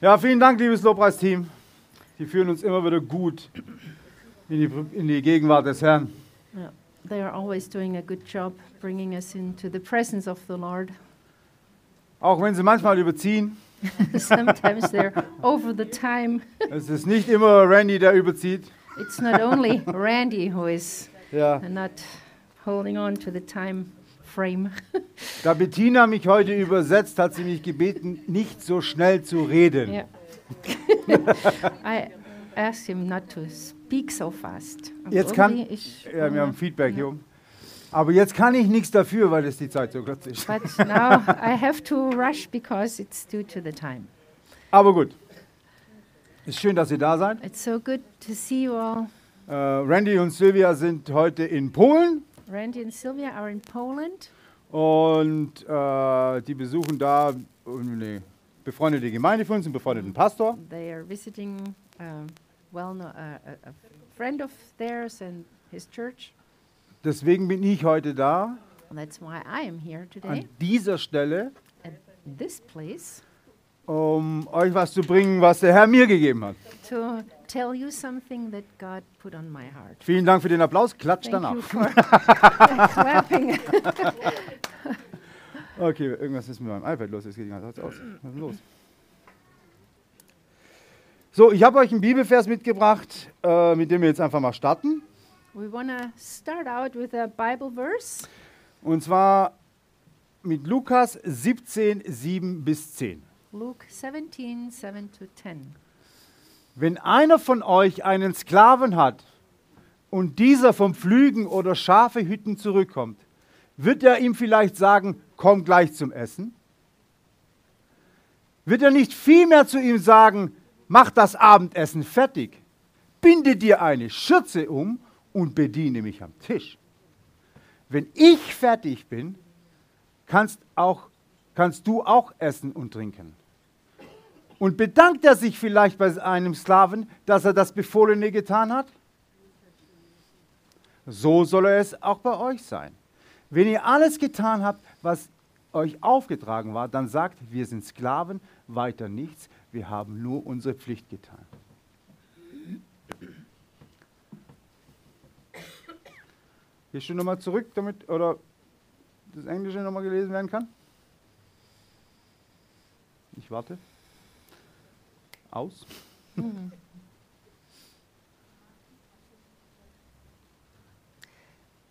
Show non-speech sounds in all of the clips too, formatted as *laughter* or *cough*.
Ja, vielen Dank, liebes Lobpreisteam. Die führen uns immer wieder gut in die, in die Gegenwart des Herrn. Yeah, they are always doing a good job bringing us into the presence of the Lord. Auch wenn sie manchmal überziehen. *laughs* Sometimes they're over the time. *laughs* Es ist nicht immer Randy, der überzieht. It's not only *laughs* Randy who is Ja. not holding on to the time frame. *laughs* Da Bettina mich heute übersetzt, hat sie mich gebeten, nicht so schnell zu reden. yeah. *laughs* I asked him not to speak so fast. Jetzt kann- ich- Ja, wir haben Feedback hier. oben. Aber jetzt kann ich nichts dafür, weil es die Zeit so kurz ist. But *laughs* now I have to rush because it's due to the time. Aber gut. Ist schön, dass ihr da seid. It's so good to see you all. Äh, Randy und Sylvia sind heute in Polen Randy and Sylvia are in Poland. und äh, die besuchen da eine befreundete Gemeinde von uns, einen befreundeten Pastor. They are visiting um, well, no, uh, a, friend of theirs and his church. Deswegen bin ich heute da, that's why I am here today an dieser Stelle, at this place um euch was zu bringen, was der Herr mir gegeben hat. to tell you something that God put on my heart. Vielen Dank für den Applaus. Klatscht Thank danach. you for *laughs* clapping. *laughs* Okay, irgendwas ist mit meinem iPad los. Jetzt geht die ganze Zeit aus. Was ist los? So, ich habe euch einen Bibelvers mitgebracht, äh, mit dem wir jetzt einfach mal starten. We want to start out with a Bible verse, Und zwar mit Lukas 17, 7 bis 10. Luke 17, 7 to 10. Wenn einer von euch einen Sklaven hat und dieser vom Pflügen oder Schafehütten zurückkommt, wird er ihm vielleicht sagen, komm gleich zum Essen? Wird er nicht vielmehr zu ihm sagen, mach das Abendessen fertig, binde dir eine Schürze um und bediene mich am Tisch? Wenn ich fertig bin, kannst, auch, kannst du auch essen und trinken. Und bedankt er sich vielleicht bei einem Sklaven, dass er das Befohlene getan hat? So soll er es auch bei euch sein. Wenn ihr alles getan habt, was euch aufgetragen war, dann sagt, wir sind Sklaven, weiter nichts, wir haben nur unsere Pflicht getan. Gehst du nochmal zurück, damit oder das Englische nochmal gelesen werden kann? Ich warte. Aus. Hmm.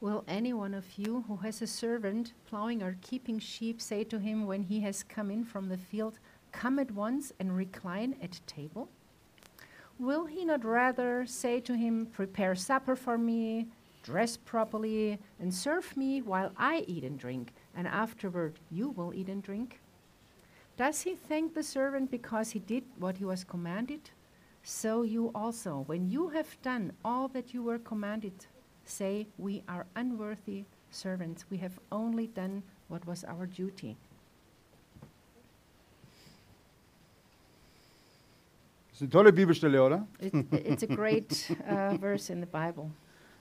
Will any one of you who has a servant plowing or keeping sheep say to him when he has come in from the field, Come at once and recline at table? Will he not rather say to him, Prepare supper for me, dress properly, and serve me while I eat and drink, and afterward you will eat and drink? Does he thank the servant because he did what he was commanded? So you also, when you have done all that you were commanded, say, We are unworthy servants. We have only done what was our duty. Das ist eine tolle Bibelstelle, oder? It, it's a great uh, verse in the Bible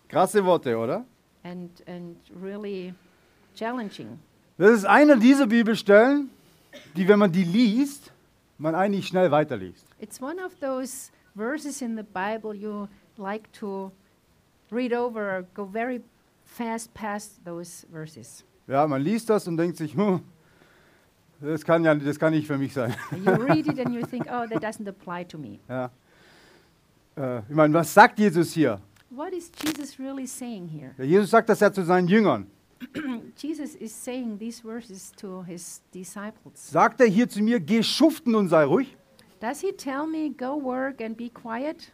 Krasse Worte, oder? and, and really challenging. Das ist eine dieser Bibelstellen, die, wenn man die liest, man eigentlich schnell weiterliest. It's one of those verses in the Bible you like to read over or go very fast past those verses. Ja, man liest das und denkt sich, hm, das kann ja, das kann nicht für mich sein. You read it and you *laughs* think, oh, that doesn't apply to me. Ja. Äh, ich meine, was sagt Jesus hier? What is Jesus really saying here? Ja, Jesus sagt das ja zu seinen Jüngern. *clears throat* Jesus is saying these verses to his disciples. Sagt er hier zu mir, geh schuften und sei ruhig? Does he tell me, go work and be quiet?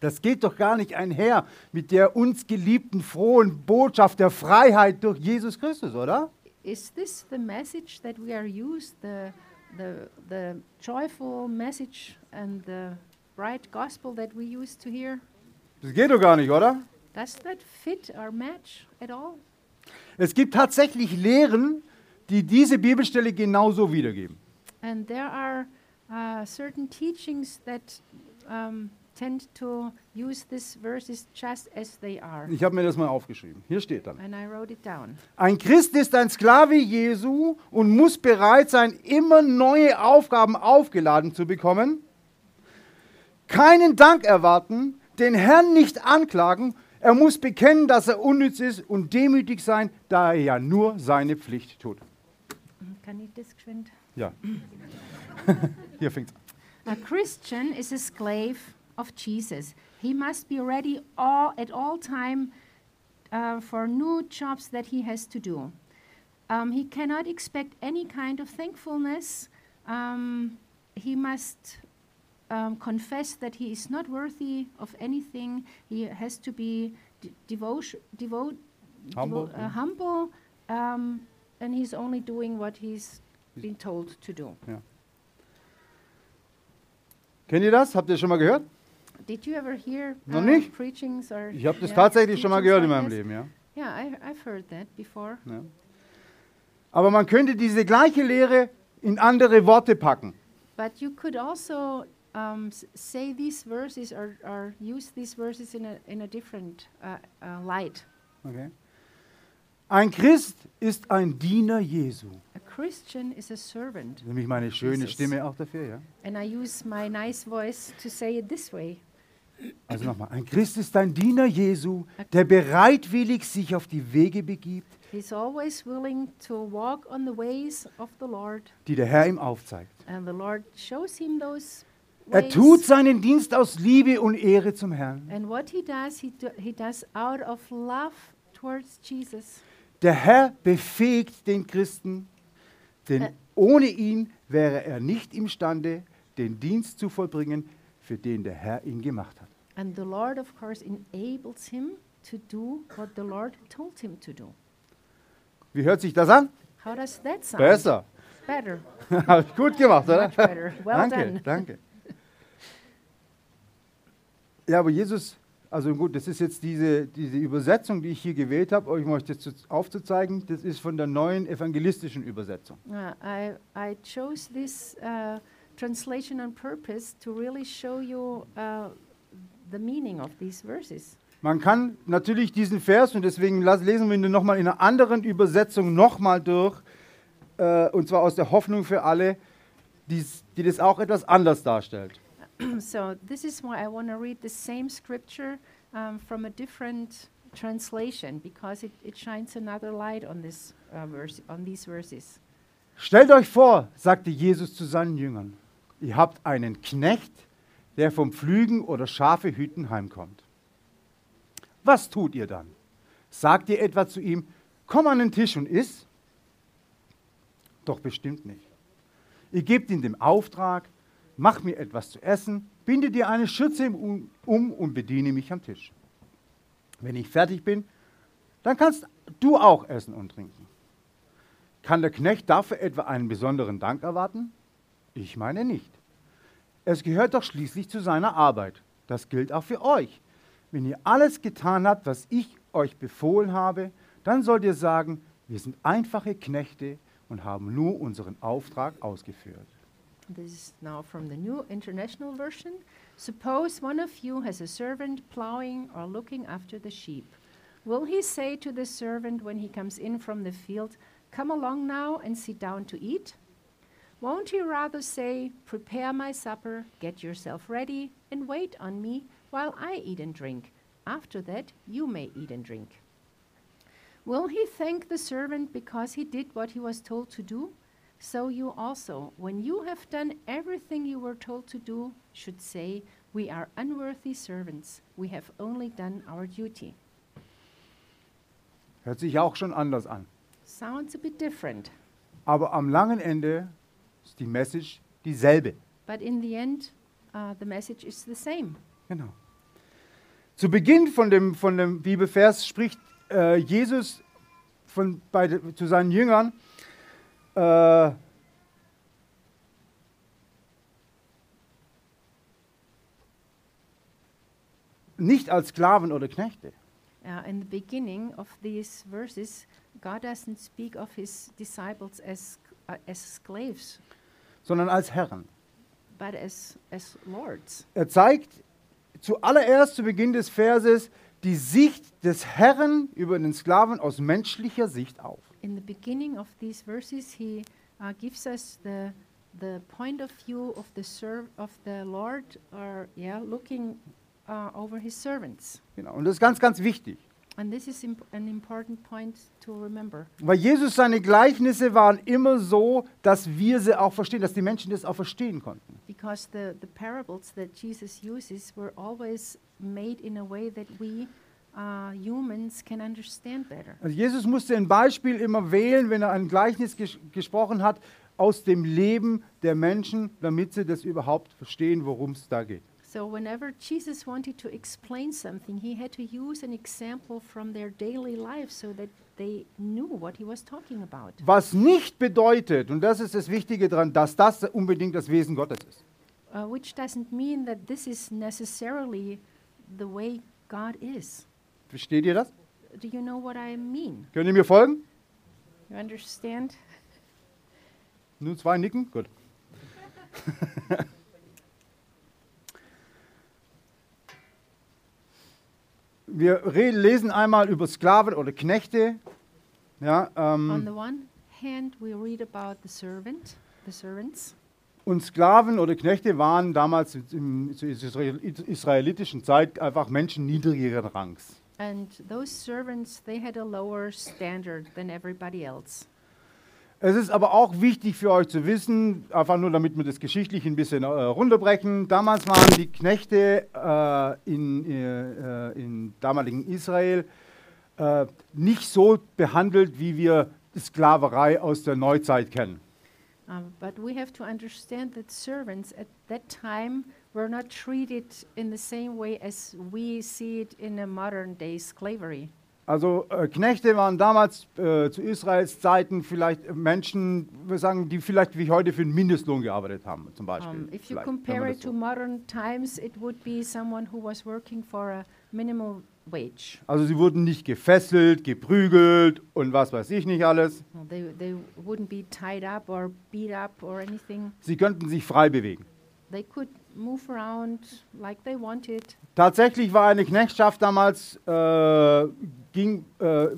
Das geht doch gar nicht einher mit der uns geliebten frohen Botschaft der Freiheit durch Jesus Christus, oder? Is this the message that we are used, the, the, the joyful message and the bright gospel that we used to hear? Das geht doch gar nicht, oder? Does that fit our match at all? Es gibt tatsächlich Lehren, die diese Bibelstelle genauso wiedergeben. And there are uh, certain teachings that um, tend to use these verses just as they are. Ich habe mir das mal aufgeschrieben. Hier steht dann. And I wrote it down. Ein Christ ist ein Sklave Jesu und muss bereit sein, immer neue Aufgaben aufgeladen zu bekommen. Keinen Dank erwarten, den Herrn nicht anklagen. Er muss bekennen, dass er unnütz ist und demütig sein, da er ja nur seine Pflicht tut. Kann ich das geschwind? Ja. *laughs* Hier fängt's an. A Christian is a slave of Jesus. He must be ready all, at all time uh, for new jobs that he has to do. Um, he cannot expect any kind of thankfulness. Um, he must um, confess that he is not worthy of anything. He has to be de- devotion, devote, Humble, devo- uh, yeah. humble um, and he's only doing what he's been told to do. Kennt ihr das? Habt ihr schon mal gehört? Did you ever hear Noch uh, nicht? preachings or Ich habe das yeah, tatsächlich schon mal gehört in meinem? Leben, ja. Yeah, I, I've heard that before. ja. Aber man könnte diese gleiche Lehre in andere Worte packen. But you could also um, say these verses or, or use these verses in a, in a different uh, uh, light. Okay. Ein Christ ist ein Diener Jesu. A Christian is a servant. Nämlich meine schöne Jesus. Stimme auch dafür, ja. And I use my nice voice to say it this way. Also nochmal, ein Christ ist ein Diener Jesu, der bereitwillig sich auf die Wege begibt, He's always willing to walk on the ways of the Lord, die der Herr ihm aufzeigt. and the Lord shows him those Er tut seinen Dienst aus Liebe und Ehre zum Herrn. And what he does, he, do, he does out of love towards Jesus. Der Herr befähigt den Christen, denn Ä- ohne ihn wäre er nicht imstande, den Dienst zu vollbringen, für den der Herr ihn gemacht hat. And the Lord, of course, enables him to do what the Lord told him to do. Wie hört sich das an? How does that sound? Besser. Better. *laughs* Habe ich gut gemacht, oder? Much better. Well danke, done. danke. Ja, aber Jesus, also gut, das ist jetzt diese, diese Übersetzung, die ich hier gewählt habe, euch mal das zu- aufzuzeigen, das ist von der neuen evangelistischen Übersetzung. Uh, I, I chose this uh, translation on purpose to really show you uh, the meaning of these verses. Man kann natürlich diesen Vers, und deswegen lesen wir ihn nochmal in einer anderen Übersetzung nochmal durch, äh, und zwar aus der Hoffnung für alle, die's, die das auch etwas anders darstellt. *clears throat* so this is why I want to read the same scripture um, from a different translation because it, it shines another light on this uh, verse on these verses. Stellt euch vor, sagte Jesus zu seinen Jüngern, ihr habt einen Knecht, der vom Pflügen oder Schafe hüten heimkommt. Was tut ihr dann? Sagt ihr etwa zu ihm, komm an den Tisch und iss? Doch bestimmt nicht. Ihr gebt ihm den Auftrag, mach mir etwas zu essen, binde dir eine Schürze um und bediene mich am Tisch. Wenn ich fertig bin, dann kannst du auch essen und trinken. Kann der Knecht dafür etwa einen besonderen Dank erwarten? Ich meine nicht. Es gehört doch schließlich zu seiner Arbeit. Das gilt auch für euch. Wenn ihr alles getan habt, was ich euch befohlen habe, dann sollt ihr sagen, wir sind einfache Knechte und haben nur unseren Auftrag ausgeführt. This is now from the New International Version. Suppose one of you has a servant plowing or looking after the sheep. Will he say to the servant when he comes in from the field, Come along now and sit down to eat? Won't he rather say, Prepare my supper, get yourself ready, and wait on me while I eat and drink? After that, you may eat and drink. Will he thank the servant because he did what he was told to do? So you also, when you have done everything you were told to do, should say, We are unworthy servants. We have only done our duty. Hört sich auch schon anders an. Sounds a bit different, Aber am langen Ende ist die Message dieselbe. but in the end, uh, the message is the same. Genau. Zu Beginn von dem, von dem Bibelvers spricht äh, Jesus von, bei, zu seinen Jüngern, äh, nicht als Sklaven oder Knechte, Uh, in the beginning of these verses, God doesn't speak of his disciples as, uh, as slaves, sondern als Herren. but as, as lords. Er zeigt zuallererst zu Beginn des Verses die Sicht des Herrn über den Sklaven aus menschlicher Sicht auf. In the beginning of these verses, he uh, gives us the the point of view of the serv- of the Lord, or yeah, looking uh, over his servants. Genau. Und das ist ganz, ganz wichtig. And this is imp- an important point to remember. Weil Jesus seine Gleichnisse waren immer so, dass wir sie auch verstehen, dass die Menschen das auch verstehen konnten. Because the, the parables that Jesus uses were always made in a way that we uh, humans can understand better. Also Jesus musste ein Beispiel immer wählen, wenn er ein Gleichnis ges gesprochen hat, aus dem Leben der Menschen, damit sie das überhaupt verstehen, worum es da geht. So, whenever Jesus wanted to explain something, he had to use an example from their daily life so that they knew what he was talking about. Was nicht bedeutet, und das ist das Wichtige daran, dass das unbedingt das Wesen Gottes ist. Uh, which doesn't mean that this is necessarily the way God is. Versteht ihr das? Do you know what I mean? Könnt ihr mir folgen? You understand? Nur zwei nicken? Gut. *laughs* Wir lesen einmal über Sklaven oder Knechte. Ja, On the ähm, one hand, we read about the servant, the servants, und Sklaven oder Knechte waren damals im, zur israel- israelitischen Zeit einfach Menschen niedrigeren Rangs. And those servants they had a lower standard than everybody else. Es ist aber auch wichtig für euch zu wissen, einfach nur damit wir das geschichtlich ein bisschen äh, runterbrechen. Damals waren die Knechte äh, in, äh, in damaligen Israel äh, nicht so behandelt, wie wir Sklaverei aus der Neuzeit kennen. Um, but we have to understand that servants at that time were not treated in the same way as we see it in a modern day slavery. Also äh, Knechte waren damals äh, zu Israels Zeiten vielleicht Menschen, wir sagen, die vielleicht wie heute für den Mindestlohn gearbeitet haben, zum Beispiel. Um, if you Vielleicht, compare it das to so- modern times, it would be someone who was working for a minimal wage. Also sie wurden nicht gefesselt, geprügelt und was weiß ich nicht alles. They, they wouldn't be tied up or beat up or anything. Sie könnten sich frei bewegen. They could move around like they wanted. Tatsächlich war eine Knechtschaft damals, äh, ging äh,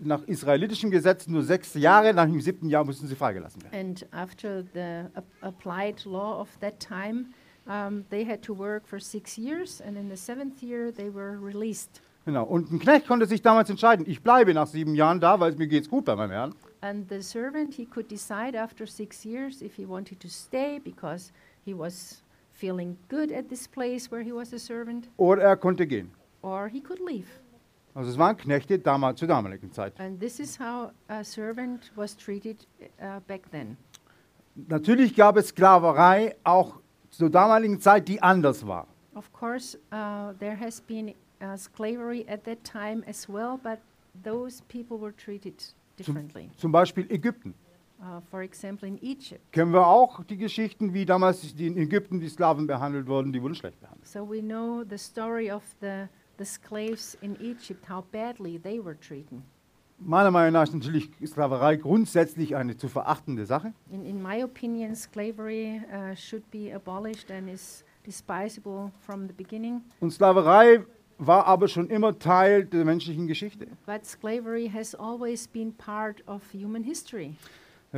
nach israelitischem Gesetz nur sechs Jahre, nach dem siebten Jahr mussten sie freigelassen werden. And after the ap- applied law of that time, um, they had to work for six years, and in the seventh year, they were released. Genau. Und ein Knecht konnte sich damals entscheiden, ich bleibe nach sieben Jahren da, weil es mir geht's gut bei meinem Herrn. And the servant, he could decide after six years if he wanted to stay because he was feeling good at this place where he was a servant, Oder er konnte gehen. or he could leave. Also es waren Knechte damals, zur damaligen Zeit. And this is how a servant was treated uh, back then. Natürlich gab es Sklaverei auch zur damaligen Zeit, die anders war. Of course, uh, there has been uh, slavery at that time as well, but those people were treated differently. Zum Beispiel Ägypten. Uh, for example, in Egypt. Kennen wir auch die Geschichten, wie damals in Ägypten die Sklaven behandelt wurden, die wurden schlecht behandelt. So we know the story of the, the slaves in Egypt, how badly they were treated. Meiner Meinung nach ist natürlich Sklaverei grundsätzlich eine zu verachtende Sache. In, in my opinion, slavery uh, should be abolished and is despisable from the beginning. Und Sklaverei war aber schon immer Teil der menschlichen Geschichte. But slavery has always been part of human history.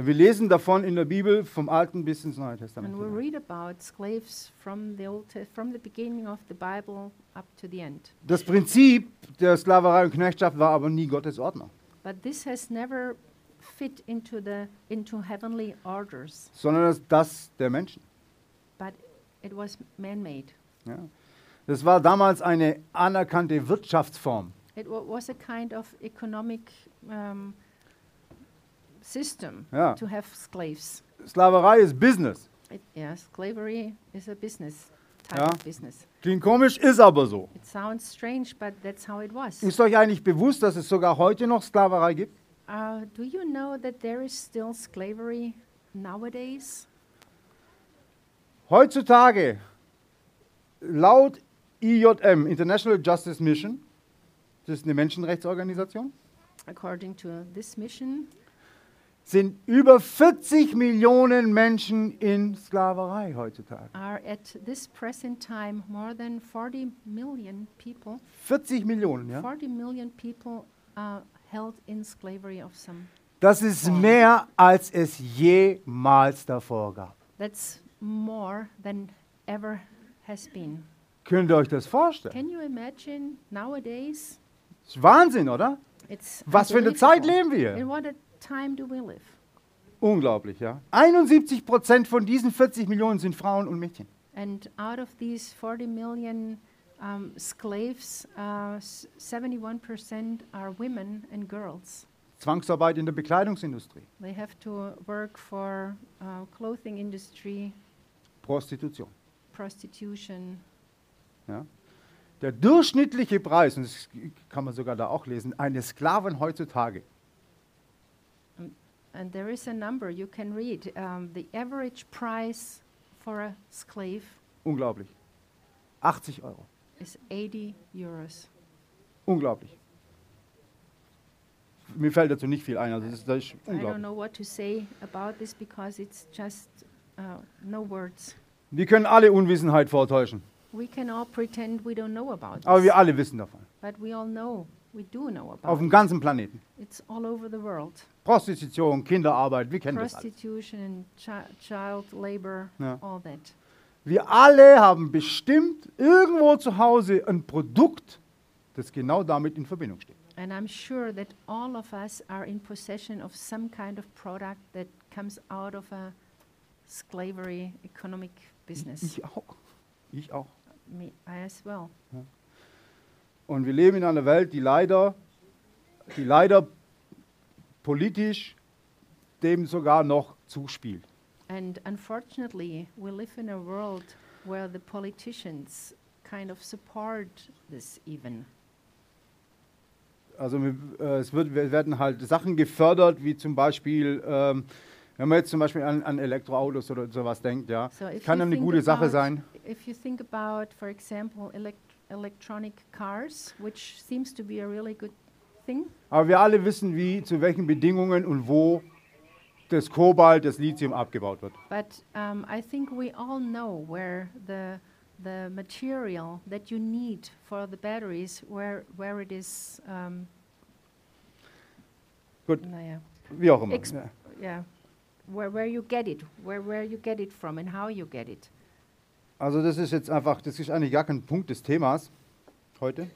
Wir lesen davon in der Bibel vom Alten bis ins Neue Testament. And we hinein. read about slaves from the old from the beginning of the Bible up to the end. Das Prinzip der Sklaverei und Knechtschaft war aber nie Gottes Ordnung, But this has never fit into the into heavenly orders, sondern das, das der Menschen. but it was man-made. Ja. Das war damals eine anerkannte Wirtschaftsform. It wa- was a kind of economic um, system Ja. to have slaves. Sklaverei ist Business. It, yeah, slavery is a business type Ja. of business. Klingt komisch, ist aber so. It sounds strange, but that's how it was. Ist euch eigentlich bewusst, dass es sogar heute noch Sklaverei gibt? Uh, do you know that there is still slavery nowadays? Heutzutage, laut IJM, International Justice Mission, das ist eine Menschenrechtsorganisation, According to this mission, sind über 40 Millionen Menschen in Sklaverei heutzutage. are at this present time more than 40 million people 40 Millionen, ja? 40 million people uh, held in slavery of some Das ist mehr, als es jemals davor gab. that's more than ever has been Könnt ihr euch das vorstellen? can you imagine nowadays Das ist Wahnsinn, oder? it's Was für eine Zeit leben wir? in what a time do we live Unglaublich, ja. 71 Prozent von diesen 40 Millionen sind Frauen und Mädchen. and out of these 40 million um, slaves uh, s- 71% are women and girls Zwangsarbeit in der Bekleidungsindustrie, They have to work for uh, clothing industry, Prostitution. prostitution. Der durchschnittliche Preis, und das kann man sogar da auch lesen, eines Sklaven heutzutage And there is a number you can read. Um, the average price for a slave Unglaublich. 80 Euro. is 80 euros. Unglaublich. Mir fällt dazu nicht viel ein, also das ist, das ist I don't unglaublich. know what to say about this because it's just uh, no words. Wir können alle Unwissenheit vortäuschen, We can all pretend we don't know about aber this, wir alle wissen davon. but we all know. We do know Auf dem ganzen Planeten. It's all over the world. Prostitution, Kinderarbeit, wir kennen das alles. Labor, Ja. all that. Wir alle haben bestimmt irgendwo zu Hause ein Produkt, das genau damit in Verbindung steht. And I'm sure that all of us are in possession of some kind of product that comes out of a slavery economic business. Ich auch. Ich auch. Me, I as well. Und wir leben in einer Welt, die leider, die leider politisch dem sogar noch zuspielt. And unfortunately, we live in a world where the politicians kind of support this even. Also äh, es wird, wir werden halt Sachen gefördert, wie zum Beispiel, ähm, wenn man jetzt zum Beispiel an, an Elektroautos oder sowas denkt, ja, So kann eine gute Sache about- sein. If you think about, for example, elect electronic cars, which seems to be a really good thing, Aber wir alle wissen, wie, zu welchen Bedingungen und wo das Kobalt, das Lithium abgebaut wird. But um, I think we all know where the the material that you need for the batteries, where where it is. Um, Gut. naja, Wie auch immer. Ex- Ja. yeah, where where you get it, where where you get it from, and how you get it. Also das ist jetzt einfach, das ist eigentlich gar kein Punkt des Themas heute,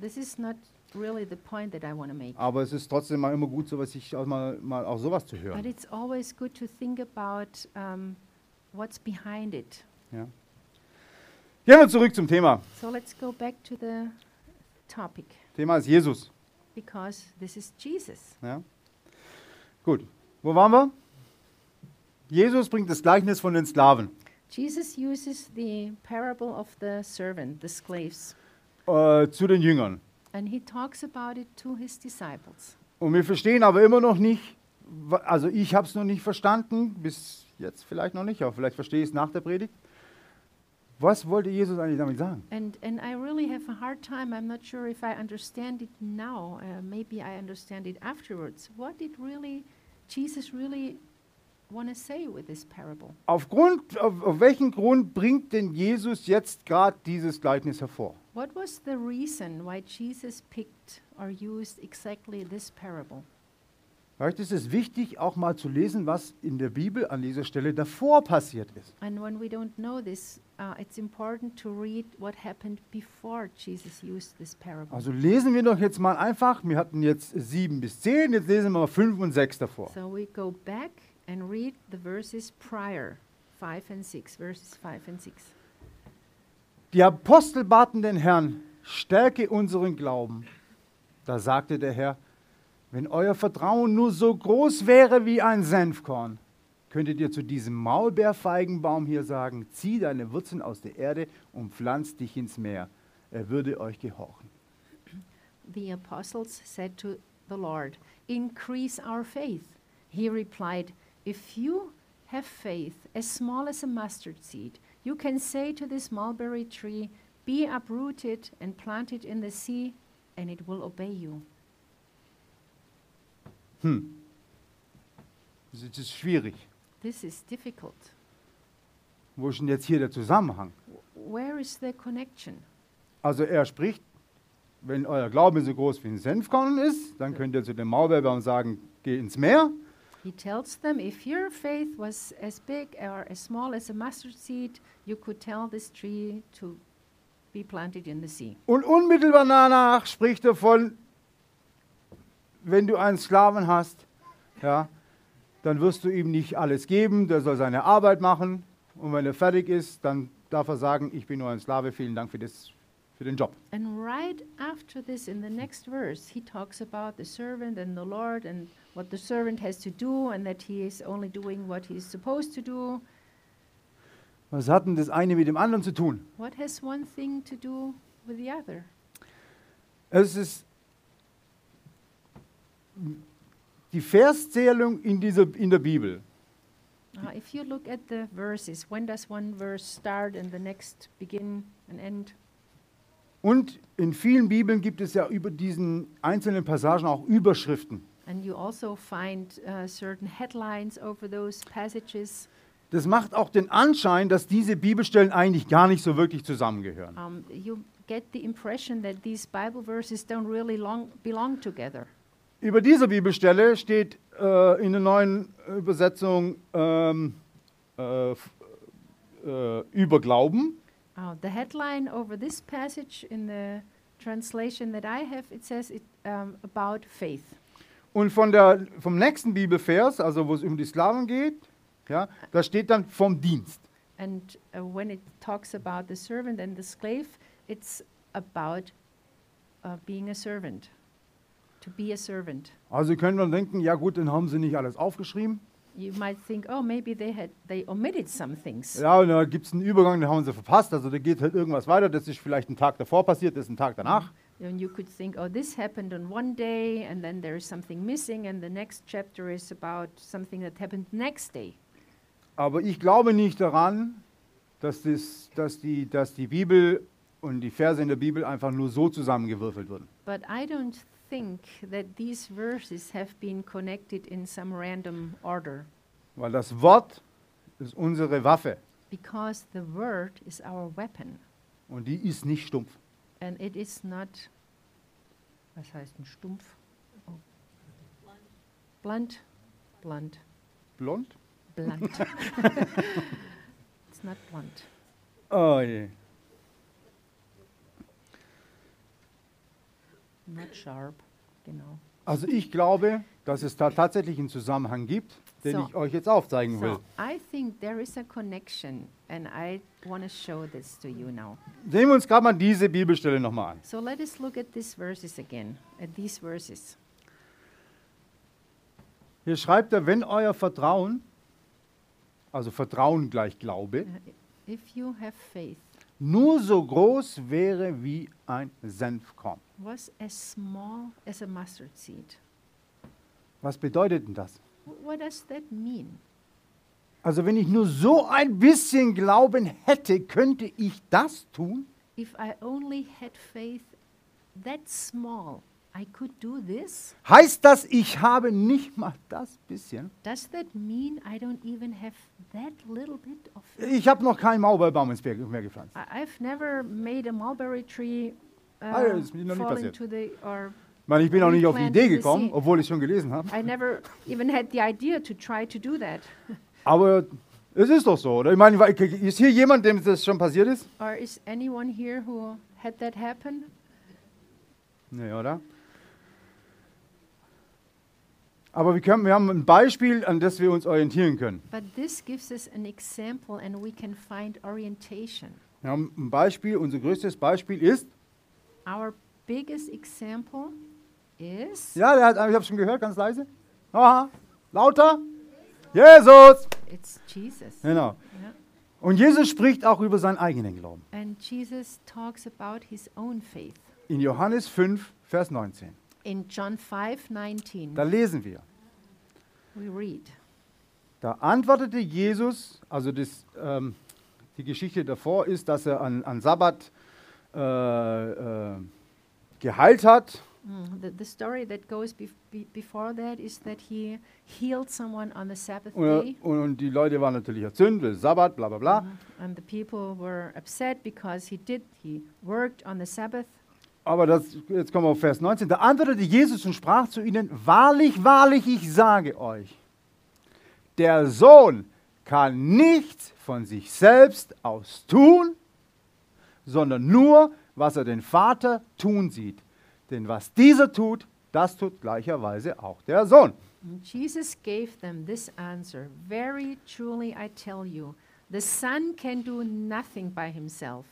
This is not really the point that I want to make. aber es ist trotzdem mal immer gut, sowas, sich auch mal, mal auch sowas zu But hören. it's always good to think about um, what's behind it. Ja. Gehen wir zurück zum Thema. So let's go back to the topic Thema ist Jesus. because this is Jesus. Ja. Gut, wo waren wir? Jesus bringt das Gleichnis von den Sklaven Jesus uses the parable of the servant, the slaves, äh, zu den Jüngern. and he talks about it to his disciples. Und wir verstehen aber immer noch nicht, also ich habe es noch nicht verstanden, bis jetzt vielleicht noch nicht, aber vielleicht verstehe ich es nach der Predigt. Was wollte Jesus eigentlich damit sagen? And, and I really have a hard time. I'm not sure if I understand it now. Uh, maybe I understand it afterwards. What did really Jesus really Aufgrund, auf, auf welchen Grund bringt denn Jesus jetzt gerade dieses Gleichnis hervor? What was the reason why Jesus picked or used exactly this parable? Vielleicht ist es wichtig, auch mal zu lesen, was in der Bibel an dieser Stelle davor passiert ist. And when we don't know this, uh, it's important to read what happened before Jesus used this parable. Also lesen wir doch jetzt mal einfach, wir hatten jetzt sieben bis zehn, jetzt lesen wir mal fünf und sechs davor. So we go back and read the verses prior, 5 and 6, verses 5 and 6. Die Apostel baten den Herrn, stärke unseren Glauben. Da sagte der Herr, wenn euer Vertrauen nur so groß wäre wie ein Senfkorn, könntet ihr zu diesem Maulbeerfeigenbaum hier sagen, zieh deine Wurzeln aus der Erde und pflanz dich ins Meer. Er würde euch gehorchen. The apostles said to the Lord, Increase our faith. He replied, If you have faith as small as a mustard seed, you can say to this mulberry tree, Be uprooted and planted in the sea, and it will obey you. Hm. Das ist- schwierig. This is difficult. Wo ist denn jetzt hier der Zusammenhang? Where is the connection? Also er spricht, wenn euer Glaube so groß wie ein Senfkorn ist, dann könnt ihr zu dem Maulbeerbaum sagen, geh ins Meer. He tells them if your faith was as big or as small as a mustard seed, you could tell this tree to be planted in the sea. Und unmittelbar danach spricht er von, wenn du einen Sklaven hast, ja, dann wirst du ihm nicht alles geben, der soll seine Arbeit machen. Und wenn er fertig ist, dann darf er sagen, ich bin nur ein Sklave, vielen Dank für, das, für den Job. And right after this, in the next verse, he talks about the servant and the Lord and what the servant has to do and that he is only doing what he is supposed to do. Was hat denn das eine mit dem anderen zu tun? What has one thing to do with the other? Es ist die Verszählung in, dieser, in der Bibel. Uh, if you look at the verses, when does one verse start and the next begin and end? Und in vielen Bibeln gibt es ja über diesen einzelnen Passagen auch Überschriften. And you also find uh, certain headlines over those passages. Das macht auch den Anschein, dass diese Bibelstellen eigentlich gar nicht so wirklich zusammengehören. Um, you get the impression that these Bible verses don't really long belong together. Über dieser Bibelstelle steht äh, in der neuen Übersetzung ähm, äh, äh, über Glauben. Uh, the headline over this passage in the translation that I have, it says it, um, about faith. Und von der, vom nächsten Bibelvers, also wo es um die Sklaven geht, ja, da steht dann vom Dienst. And uh, when it talks about the servant and the slave, it's about uh, being a servant, to be a servant. Also können wir denken, ja gut, dann haben sie nicht alles aufgeschrieben. You might think, oh, maybe they had they omitted some things. Ja, und da gibt es einen Übergang, den haben sie verpasst. Also da geht halt irgendwas weiter. Das ist vielleicht ein Tag davor passiert, das ist ein Tag danach. And you could think, oh, this happened on one day, and then there is something missing, and the next chapter is about something that happened next day. Aber ich glaube nicht daran, dass, das, dass, die, dass die Bibel und die Verse in der Bibel einfach nur so zusammengewürfelt wurden. But I don't think that these verses have been connected in some random order, Weil das Wort ist unsere Waffe because the word is our weapon, und die ist nicht stumpf. And it is not. Was heißt ein Stumpf? Oh. Blunt. Blunt. Blond? Blunt. *laughs* it's not blunt. Oh je. Not sharp. Genau. Also ich glaube, dass es da tatsächlich einen Zusammenhang gibt, den So. ich euch jetzt aufzeigen will. So I think there is a connection, and I want to show this to you now. Sehen wir uns gerade mal diese Bibelstelle nochmal an. So let us look at these verses again, at these verses. Hier schreibt er, wenn euer Vertrauen, also Vertrauen gleich Glaube, Uh, If you have faith, nur so groß wäre wie ein Senfkorn. was as small as a mustard seed. Was bedeutet denn das? Wh- What does that mean? Also wenn ich nur so ein bisschen Glauben hätte, könnte ich das tun? If I only had faith that small, I could do this? Heißt das, ich habe nicht mal das bisschen? Does that mean I don't even have that little bit of faith? Ich habe noch keinen Maulbeerbaum ins Meer Meer gepflanzt. I- I've never made a mulberry tree uh, Ah, ja, das ist mir noch nie fall passiert. into the or Ich meine, ich bin auch nicht auf die Replant Idee the gekommen, obwohl ich schon gelesen habe. I never even had the idea to try to do that. *laughs* Aber es ist doch so, oder? Ich meine, ist hier jemand, dem das schon passiert ist? Or is anyone here who had that happen? Nee, oder? Aber wir, können, wir haben ein Beispiel, an das wir uns orientieren können. But this gives us an example and we can find orientation. Wir haben ein Beispiel, unser größtes Beispiel ist, Our biggest example is ja, der hat, ich habe schon gehört, ganz leise. Aha, lauter. Jesus. it's Jesus. Genau. Yeah. Und Jesus spricht auch über seinen eigenen Glauben. And Jesus talks about his own faith. In Johannes 5, Vers 19. In John 5:19 Da lesen wir. we read, Da antwortete Jesus, also das, ähm, die Geschichte davor ist, dass er an, an Sabbat äh, äh, geheilt hat Mm, the, the story that goes bef- be- before that is that he healed someone on the Sabbath Und, day. und, und die Leute waren natürlich erzündet, weil Sabbat, bla bla bla. Mhm. And the people were upset because he did, he worked on the Sabbath. Aber das, jetzt kommen wir auf Vers 19. Da antwortete Jesus und sprach zu ihnen, wahrlich, wahrlich, ich sage euch, der Sohn kann nichts von sich selbst aus tun, sondern nur, was er den Vater tun sieht. Denn was dieser tut, das tut gleicherweise auch der Sohn. Jesus gave them this answer Very truly I tell you, the Son can do nothing by himself.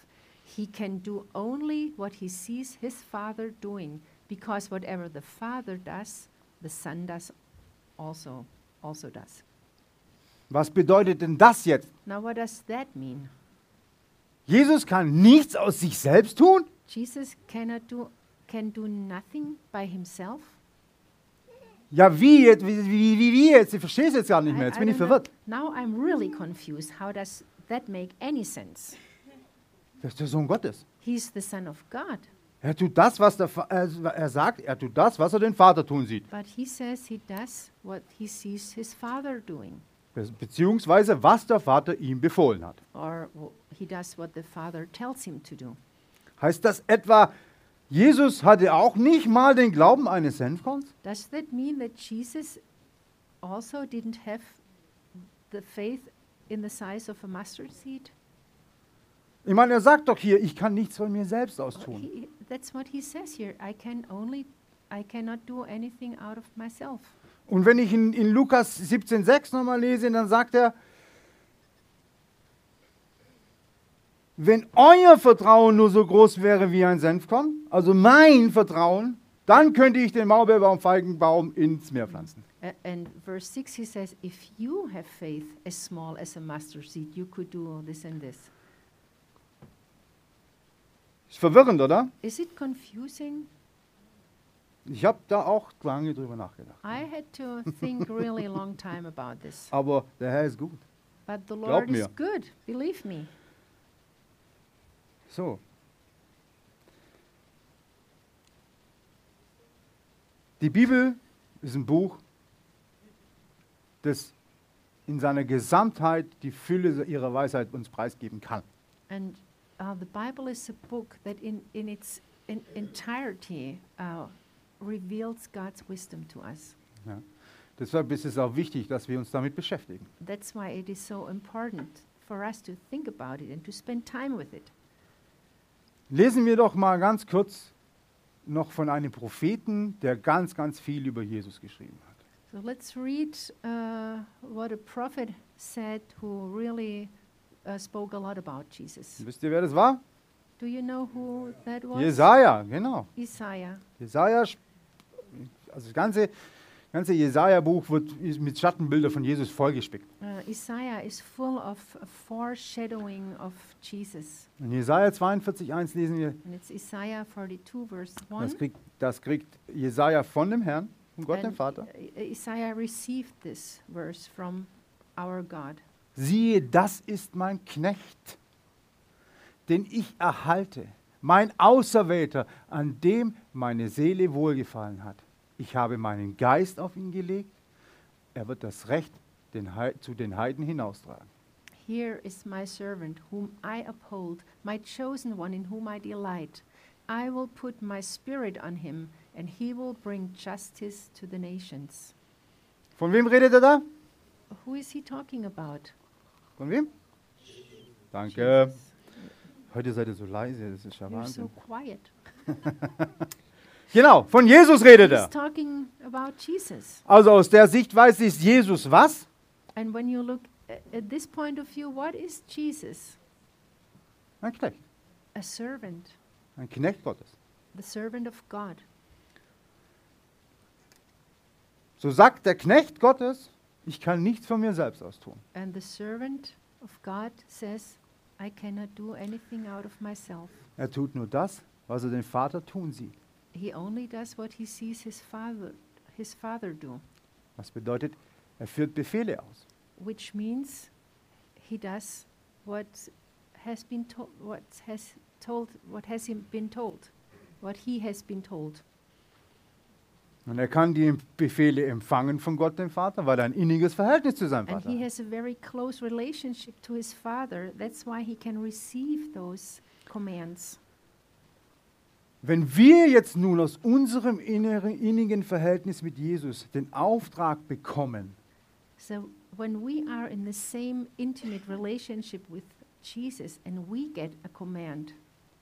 He can do only what he sees his Father doing, because whatever the Father does, the Son does also, also does. Was bedeutet denn das jetzt? Now, what does that mean? Jesus kann nichts aus sich selbst tun? Jesus cannot do, can do nothing by himself? Ja, wie jetzt? Wie, wie, wie, wie jetzt? Ich verstehe es jetzt gar nicht mehr. I- Jetzt I bin ich verwirrt. Now I'm really confused. How does that make any sense? Das ist der Sohn Gottes. He's the Son of God. Er tut das, was der, Fa- er, er sagt, er tut das, was er den Vater tun sieht. But he says he does what he sees his father doing, Be- Beziehungsweise, was der Vater ihm befohlen hat. or he does what the father tells him to do. Heißt das etwa, Jesus hatte auch nicht mal den Glauben eines Senfkorns? Does that mean that Jesus also didn't have the faith in the size of a mustard seed? Ich meine, er sagt doch hier, ich kann nichts von mir selbst aus tun. he- that's what he says here. I can only, I cannot do anything out of myself. Und wenn ich in, in Lukas 17,6 nochmal lese, dann sagt er, wenn euer Vertrauen nur so groß wäre wie ein Senfkorn, also mein Vertrauen, dann könnte ich den Maulbeerbaum, Feigenbaum ins Meer pflanzen. And verse 6 he says, If you have faith as small as a mustard seed, you could do this and this. Ist verwirrend, oder? Is it confusing? Ich habe da auch lange drüber nachgedacht. I had to think really long time about this. Aber der Herr ist gut. But the Glaub Lord is mir. good, believe me. So. Die Bibel ist ein Buch, das in seiner Gesamtheit die Fülle ihrer Weisheit uns preisgeben kann. And uh, the Bible is a book that in, in its in entirety uh, reveals God's wisdom to us. Deshalb ist es auch wichtig, dass wir uns damit beschäftigen. That's why it is so important for us to think about it and to spend time with it. Lesen wir doch mal ganz kurz noch von einem Propheten, der ganz, ganz viel über Jesus geschrieben hat. So let's read uh, what a prophet said who really uh, spoke a lot about Jesus. Wisst ihr, wer das war? Do you know who that was? Jesaja, genau. Jesaja, sp- also das ganze, ganze Jesaja-Buch wird mit Schattenbildern von Jesus vollgespickt. Uh, Isaiah is full of foreshadowing of Jesus. In Jesaja 42,1 lesen wir, And it's Isaiah 42, verse 1. das kriegt, das kriegt Jesaja von dem Herrn, von Gott, dem And Vater. I- Isaiah received this verse from our God. Siehe, das ist mein Knecht, den ich erhalte, mein Auserwählter, an dem meine Seele wohlgefallen hat. Ich habe meinen Geist auf ihn gelegt, er wird das Recht den zu den Heiden hinaustragen. Here is my servant, whom I uphold, my chosen one, in whom I delight. I will put my spirit on him, and he will bring justice to the nations. Von wem redet er da? Who is he talking about? Von wem? Danke. Jesus. Heute seid ihr so leise, das ist ja You're so Wahnsinn. quiet. *laughs* Genau, von Jesus redet er. Also aus der Sichtweise ist Jesus was? And when you look a- at this point of view, what is Jesus? Ein Knecht. A servant, Ein Knecht Gottes. the servant of God. So sagt der Knecht Gottes, ich kann nichts von mir selbst aus tun. And the servant of God says, I cannot do anything out of myself. Er tut nur das, was er den Vater tun sieht. He only does what he sees his father, his father do, Was bedeutet, er führt Befehle aus. which means he does what has been told, what has told, what has him been told, what he has been told. Und er kann die Befehle empfangen von Gott, dem Vater, weil er ein inniges Verhältnis zu seinem And Vater he hat. has a very close relationship to his father. That's why he can receive those commands. Wenn wir jetzt nun aus unserem inneren, innigen Verhältnis mit Jesus den Auftrag bekommen, So when we are in the same intimate relationship with Jesus and we get a command,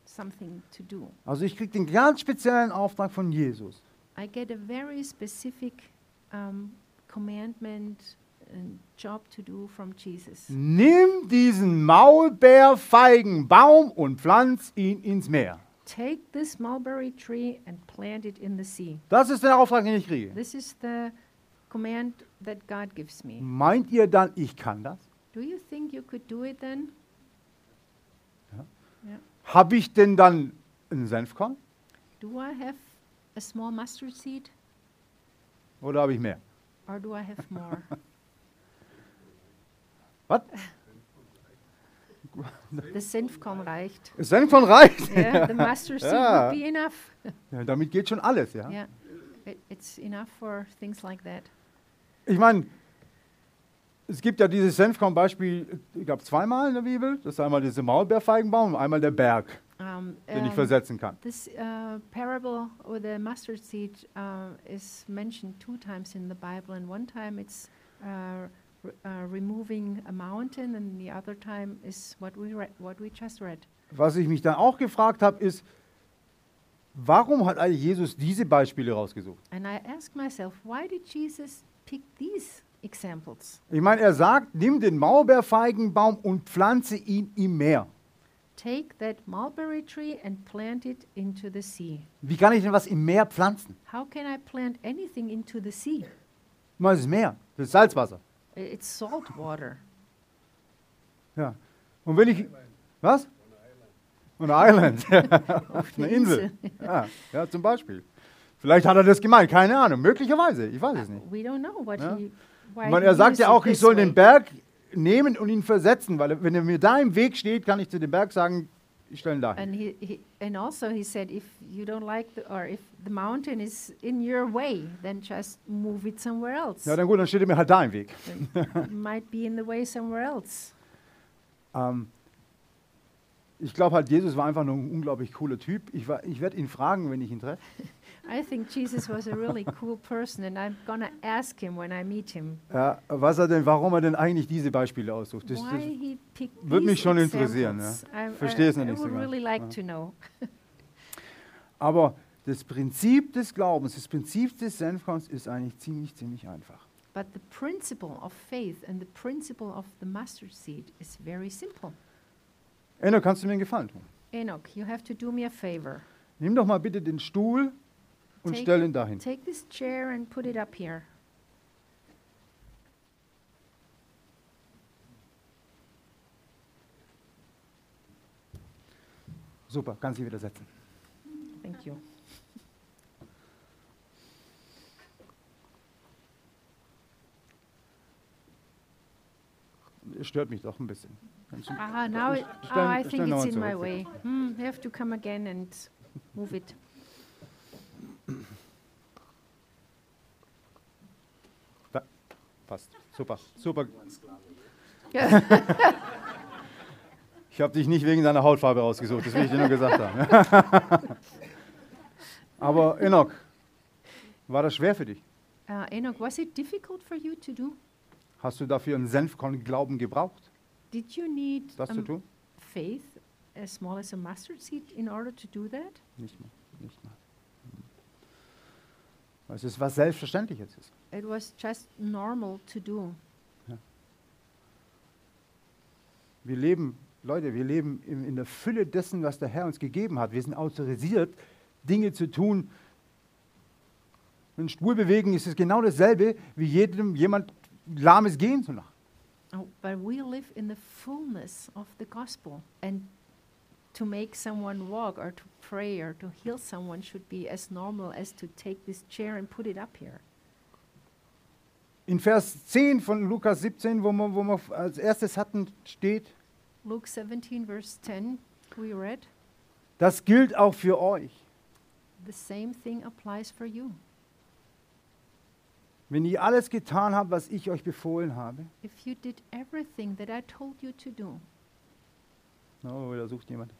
something to do, also ich kriege den ganz speziellen Auftrag von Jesus, I get a very specific um, commandment and job to do from Jesus. nimm diesen Maulbeerfeigenbaum und pflanz ihn ins Meer. Take this mulberry tree and plant it in the sea. Das ist der Auftrag, den ich kriege. This is the command that God gives me. Meint ihr dann, ich kann das? Do you think you could do it then? Habe ich denn dann einen Senfkorn Do I have a small mustard seed oder habe ich mehr? or do I have more? *laughs* Was? *laughs* the Senfkorn reicht. Das Senfkorn reicht. Yeah, the *laughs* mustard seed Ja. would be enough. Ja, damit geht schon alles, ja. Yeah, it, it's enough for things like that. Ich meine, es gibt ja dieses Senfkorn-Beispiel, ich glaube zweimal in der Bibel. Das ist einmal dieser Maulbeerfeigenbaum und einmal der Berg, Um, den ich um, versetzen kann. This uh, parable with the mustard seed uh, is mentioned two times in the Bible, and one time it's uh, removing a mountain, and the other time is what we read, what we just read. Was ich mich dann auch gefragt habe, ist, warum hat eigentlich Jesus diese Beispiele rausgesucht? And I ask myself, why did Jesus pick these examples? Ich meine, er sagt, nimm den Maulbeerfeigenbaum und pflanze ihn im Meer. Take that mulberry tree and plant it into the sea. Wie kann ich denn was im Meer pflanzen? How can I plant anything into the sea? Mal das Meer, das Salzwasser. It's salt water. Ja. Und wenn ich, was? On an Island. *laughs* Auf einer eine Insel. Ja, ja, zum Beispiel. Vielleicht hat er das gemeint, keine Ahnung. Möglicherweise, ich weiß es nicht. We don't know what Ja. he. Why he er sagt ja auch, ich soll way. den Berg nehmen und ihn versetzen, weil wenn er mir da im Weg steht, kann ich zu dem Berg sagen, ich stelle ihn dahin. And he, he and also he said, if you don't like the, or if the mountain is in your way, then just move it somewhere else. Ja, dann gut, dann steht er mir halt da im Weg. It might be in the way somewhere else. Ähm, ich glaube halt, Jesus war einfach nur ein unglaublich cooler Typ. Ich, war- ich werde ihn fragen, wenn ich ihn treffe. I think Jesus was a really cool person, and I'm gonna ask him when I meet him Ja, was er denn, warum er denn eigentlich diese Beispiele aussucht. Das, das, würde mich schon interessieren. I, Verstehe es noch nicht so ganz. really like Ja. *laughs* aber das Prinzip des Glaubens, das Prinzip des Senfkorns ist eigentlich ziemlich, ziemlich einfach. But the principle of faith and the principle of the mustard seed is very simple. Enno, kannst du mir einen Gefallen tun? Enoch, you have to do me a favor. Nimm doch mal bitte den Stuhl und Take- stell ihn dahin. Take this chair and put it up here. Super, kannst dich wieder setzen. Thank you. Es stört mich doch ein bisschen. Ah, now it, ah, I think it's in my way. Hmm, you have to come again and move it. Passt. Super, super. *laughs* Ich habe dich nicht wegen deiner Hautfarbe rausgesucht, das will ich dir nur gesagt haben. *laughs* Aber Enoch, war das schwer für dich? Uh, Enoch, was it difficult for you to do? Hast du dafür einen Senfkorn-Glauben gebraucht, Did you need das zu tun? faith as small as a mustard seed in order to do that? Nicht mal, nicht mal. Hm. Weil es ist was Selbstverständliches ist. It was just normal to do. Wir leben, Leute, wir leben in, in der Fülle dessen, was der Herr uns gegeben hat. Wir sind autorisiert, Dinge zu tun. Einen Stuhl bewegen ist es genau dasselbe, wie jedem jemand lahmes Gehen zu machen. Oh, but we live in the fullness of the gospel. And to make someone walk or to pray or to heal someone should be as normal as to take this chair and put it up here. In Vers 10 von Lukas 17, wo wir, wo wir als erstes hatten, steht, Luke 17, verse 10, we read, das gilt auch für euch. the same thing applies for you. wenn ihr alles getan habt, was ich euch befohlen habe, if you did everything that I told you to do, oh, da sucht jemand.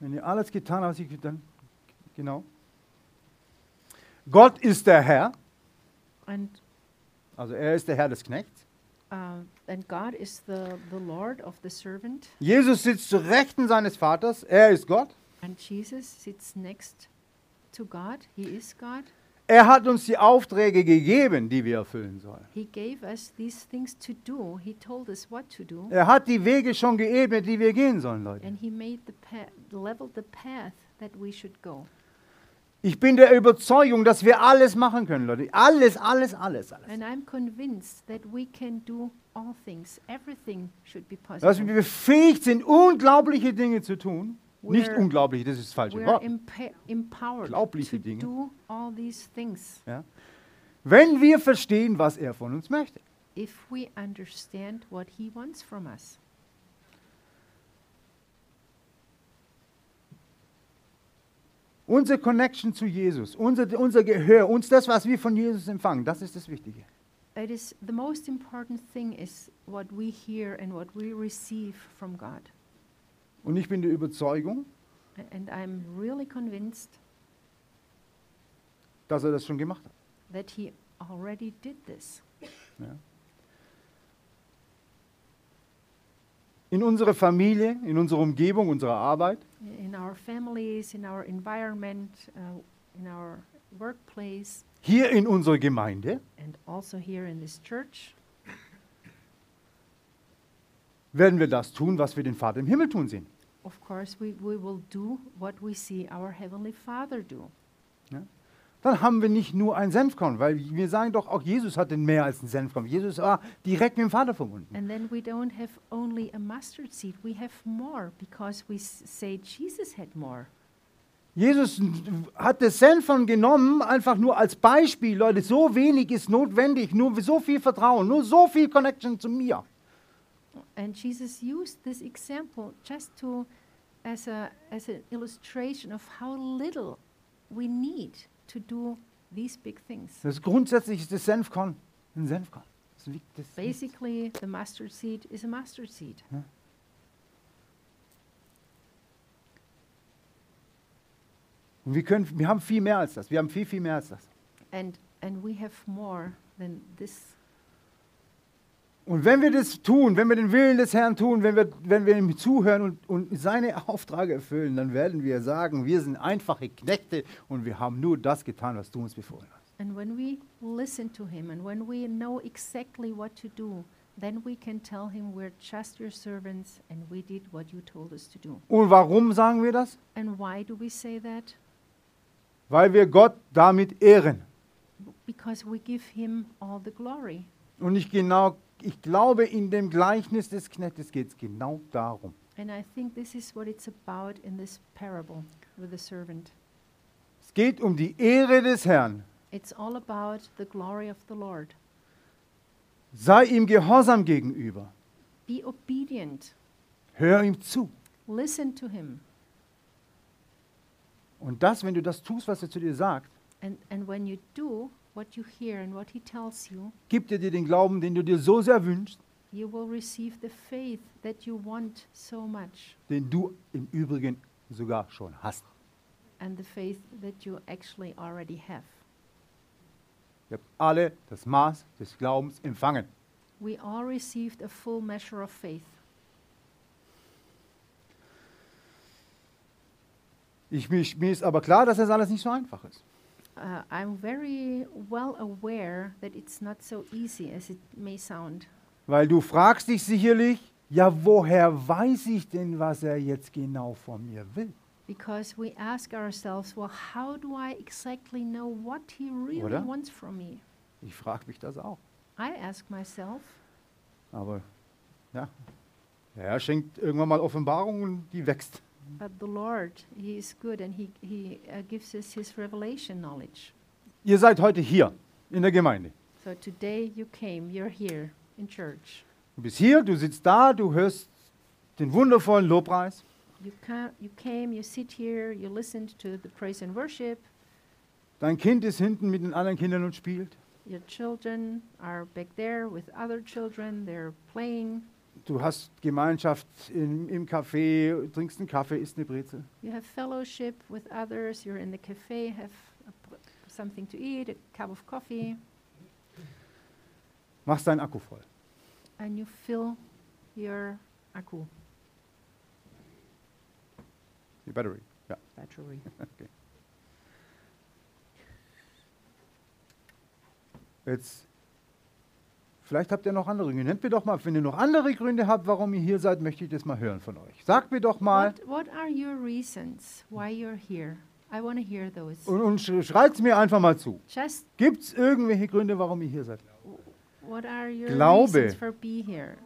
Wenn ihr alles getan habt, was ich dann, genau. Gott ist der Herr, and also er ist der Herr des Knechts. uh, and God is the, the Lord of the servant, Jesus sitzt zu Rechten seines Vaters, er ist Gott. and Jesus sits next to God. He is God. Er hat uns die Aufträge gegeben, die wir erfüllen sollen. He gave us these things to do. He told us what to do, Er hat die Wege schon geebnet, die wir gehen sollen, Leute. and He made the path, leveled the path that we should go. Ich bin der Überzeugung, dass wir alles machen können, Leute. Alles, alles, alles, alles. And I'm convinced that we can do all things. Everything should be Dass possible. wir befähigt sind, unglaubliche Dinge zu tun. Nicht We're- unglaublich, das ist das falsche Wort. Unglaubliche Dinge. do all these things Wenn wir verstehen, was er von uns möchte. if we understand what He wants from us. Unsere Connection zu Jesus, unser, unser Gehör, uns das, was wir von Jesus empfangen, das ist das Wichtige. It is the most important thing is what we hear and what we receive from God. Und ich bin der Überzeugung, And I'm really convinced dass er das schon gemacht hat. that He already did this. In unserer Familie, in unserer Umgebung, unserer Arbeit, In our families, in our environment, uh, in our workplace, hier in unserer Gemeinde, and also here in this church, werden wir das tun, was wir den Vater im Himmel tun sehen. of course, we, we will do what we see our Heavenly Father do. Dann haben wir nicht nur ein Senfkorn, weil wir sagen doch, auch Jesus hatte mehr als ein Senfkorn. Jesus war direkt mit dem Vater verbunden. And then we don't have only a mustard seed, we have more because we say Jesus had more. Jesus hat das Senfkorn genommen, einfach nur als Beispiel. Leute, so wenig ist notwendig, nur so viel Vertrauen, nur so viel Connection zu mir. And Jesus used this example just to as a as an illustration of how little we need to do these big things. Das grundsätzlich ist das Senfkorn ein Senfkorn. Das das Basically, the mustard seed is a mustard seed. Und wir, können, wir haben viel mehr als das. Wir haben viel, viel mehr als das. And and we have more than this. Und wenn wir das tun, wenn wir den Willen des Herrn tun, wenn wir, wenn wir ihm zuhören und, und seine Aufträge erfüllen, dann werden wir sagen, wir sind einfache Knechte und wir haben nur das getan, was du uns befohlen hast. And when we listen to him and when we know exactly what to do, then we can tell him we're just your servants and we did what you told us to do. Und warum sagen wir das? And why do we say that? Weil wir Gott damit ehren. Because we give him all the glory. Und ich, genau, ich glaube, in dem Gleichnis des Knechtes geht es genau darum. And I think this is what it's about in this parable with the servant. Es geht um die Ehre des Herrn. It's all about the glory of the Lord. Sei ihm gehorsam gegenüber. Be obedient. Hör ihm zu. Listen to him. Und das, wenn du das tust, was er zu dir sagt, And, and when you do what you hear and what he tells you, gibt er dir den Glauben, den du dir so sehr wünschst, you will receive the faith that you want so much den du im Übrigen sogar schon hast. and the faith that you actually already have. Ihr habt alle das Maß des Glaubens empfangen. We all received a full measure of faith. Ich, mich, mir ist aber klar, dass das alles nicht so einfach ist. Uh, I'm very well aware that it's not so easy as it may sound. Weil du fragst dich sicherlich, ja, woher weiß ich denn, was er jetzt genau von mir will? Because we ask ourselves, well, how do I exactly know what he really Oder? wants from me? Ich frage mich das auch. I ask myself, Aber ja, Herr schenkt irgendwann mal Offenbarung und die wächst. But the Lord, He is good and He, he uh, gives us His revelation knowledge. Ihr seid heute hier in der Gemeinde. So today you came, you're here in church. Du bist hier, du sitzt da, du hörst den wundervollen Lobpreis. You, ca- you came, you sit here, you listened to the praise and worship, Dein Kind ist hinten mit den anderen Kindern und spielt. Your children are back there with other children, they're playing. Du hast Gemeinschaft im, im Café, trinkst einen Kaffee, isst eine Brezel. You have fellowship with others, you're in the cafe, have a something to eat, a cup of coffee, Machst deinen Akku voll. and you fill your akku Die Battery. Ja. battery. *laughs* Jetzt, vielleicht habt ihr noch andere Gründe. Nennt mir doch mal, wenn ihr noch andere Gründe habt, warum ihr hier seid, möchte ich das mal hören von euch. Sagt mir doch mal What, what are your reasons why you're here? I want to hear those. und, und sch- schreit's mir einfach mal zu. Gibt es irgendwelche Gründe, warum ihr hier seid? what are your Glaube. reasons for be here?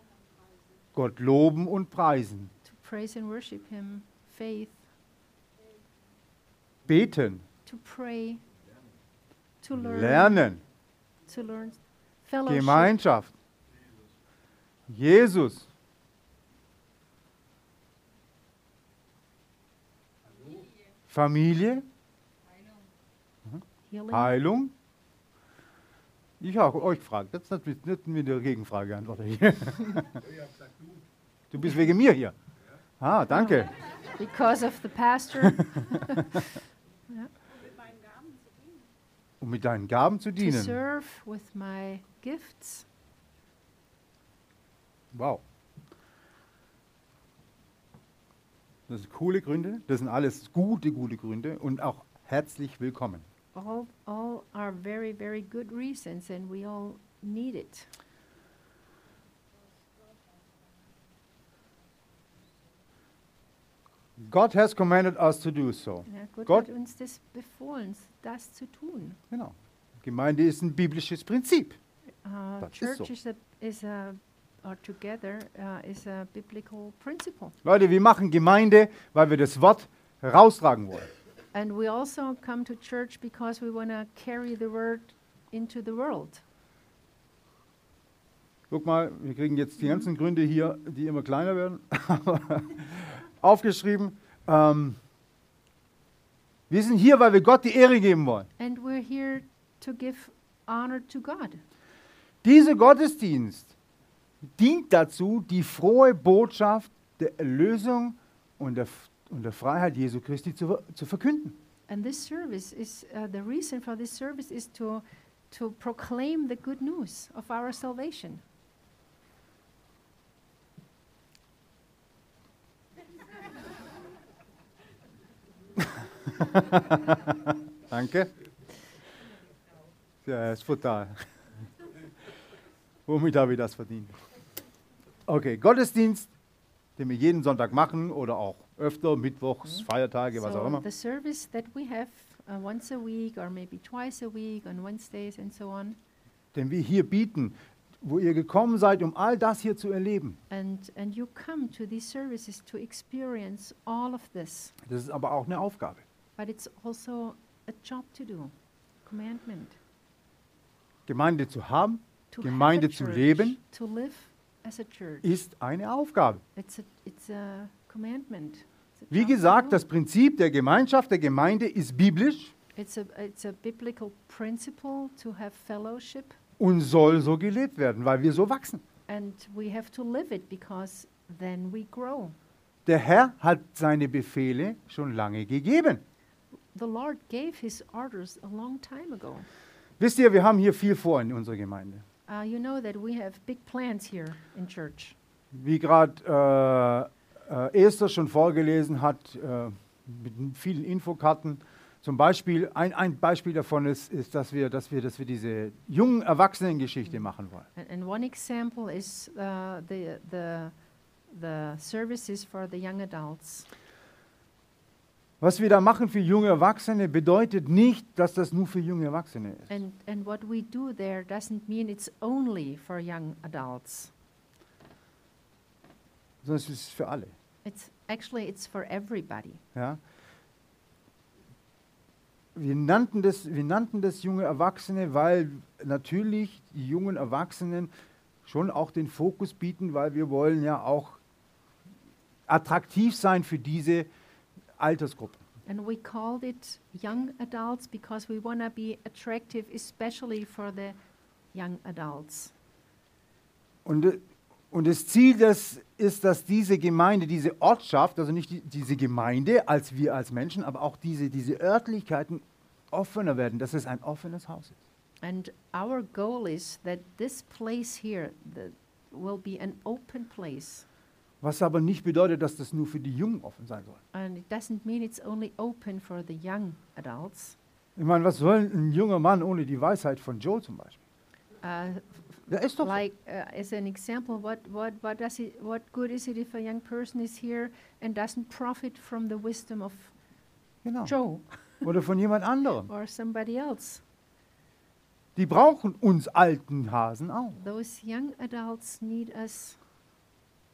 Gott loben und preisen. To praise and worship Him, faith, Beten, to pray, to learn, lernen, to learn fellowship, Gemeinschaft. Jesus, Familie, healing. Heilung. Ich habe euch gefragt. Das ist nicht, nicht mit der Gegenfrage antworte ich. Du bist wegen mir hier. Ah, danke. Because of the pastor, *laughs* Um mit deinen Gaben zu to dienen. serve with my gifts. Wow. Das sind coole Gründe. Das sind alles gute, gute Gründe und auch herzlich willkommen. All, all are very, very good reasons, and we all need it. God has commanded us to do so. Ja, Gott, Gott- hat uns das befohlen, das zu tun. Genau. Gemeinde ist ein biblisches Prinzip. Uh, Das ist so. is a, is a, together uh, is a biblical principle. Leute, wir machen Gemeinde, weil wir das Wort heraustragen wollen. And we also come to church because we want to carry the word into the world. Guck mal, wir kriegen jetzt die ganzen Gründe hier, die immer kleiner werden, *laughs* aufgeschrieben. Ähm, wir sind hier, weil wir Gott die Ehre geben wollen. And we're here to give honor to God. Dieser Gottesdienst dient dazu, die frohe Botschaft der Erlösung und der, und der Freiheit Jesu Christi zu, zu verkünden. And this service is uh, the reason for this service is to to proclaim the good news of our salvation. *laughs* Danke. Ja, ist brutal. Womit habe ich das verdient? Okay, Gottesdienst, den wir jeden Sonntag machen oder auch öfter, Mittwochs, Feiertage, was auch so immer. the service that we have uh, once a week or maybe twice a week on Wednesdays and so on. Den wir hier bieten, wo ihr gekommen seid, um all das hier zu erleben. And and you come to these services to experience all of this. Das ist aber auch eine Aufgabe. But it's also a job to do. Commandment. Gemeinde zu haben, Gemeinde zu leben. Ist eine Aufgabe. Wie gesagt, das Prinzip der Gemeinschaft, der Gemeinde ist biblisch und soll so gelebt werden, weil wir so wachsen. Der Herr hat seine Befehle schon lange gegeben. The Lord gave his orders a long time ago. Wisst ihr, wir haben hier viel vor in unserer Gemeinde. Uh, you know that we have big plans here in church. Wie gerade äh, äh, Esther schon vorgelesen hat, äh, mit vielen Infokarten. Zum Beispiel, ein, ein Beispiel davon ist, ist dass, wir, dass, wir, dass wir diese jungen Erwachsenengeschichte machen wollen. And, and one example is uh, the, the, the services for the young adults. Was wir da machen für junge Erwachsene bedeutet nicht, dass das nur für junge Erwachsene ist. And, and what we do there doesn't mean it's only for young adults. sondern es ist für alle. It's actually it's for everybody. Ja? Wir, nannten das, wir nannten das junge Erwachsene, weil natürlich die jungen Erwachsenen schon auch den Fokus bieten, weil wir wollen ja auch attraktiv sein für diese Altersgruppe. And we called it young adults because we want to be attractive, especially for the young adults. Und, und das Ziel des, ist, dass diese Gemeinde, diese Ortschaft, also nicht die, diese Gemeinde als wir als Menschen, aber auch diese, diese Örtlichkeiten offener werden, dass es ein offenes Haus ist. And our goal is that this place here the, will be an open place. Was aber nicht bedeutet, dass das nur für die Jungen offen sein soll. And it doesn't mean it's only open for the young adults. Ich meine, was soll ein junger Mann ohne die Weisheit von Joe zum Beispiel? Uh, Der ist doch like uh, as an example, what, what, what, does it, what good is it if a young person is here and doesn't profit from the wisdom of Genau. Joe *laughs* Oder von jemand anderem. or somebody else? Die brauchen uns alten Hasen auch. Those young adults need us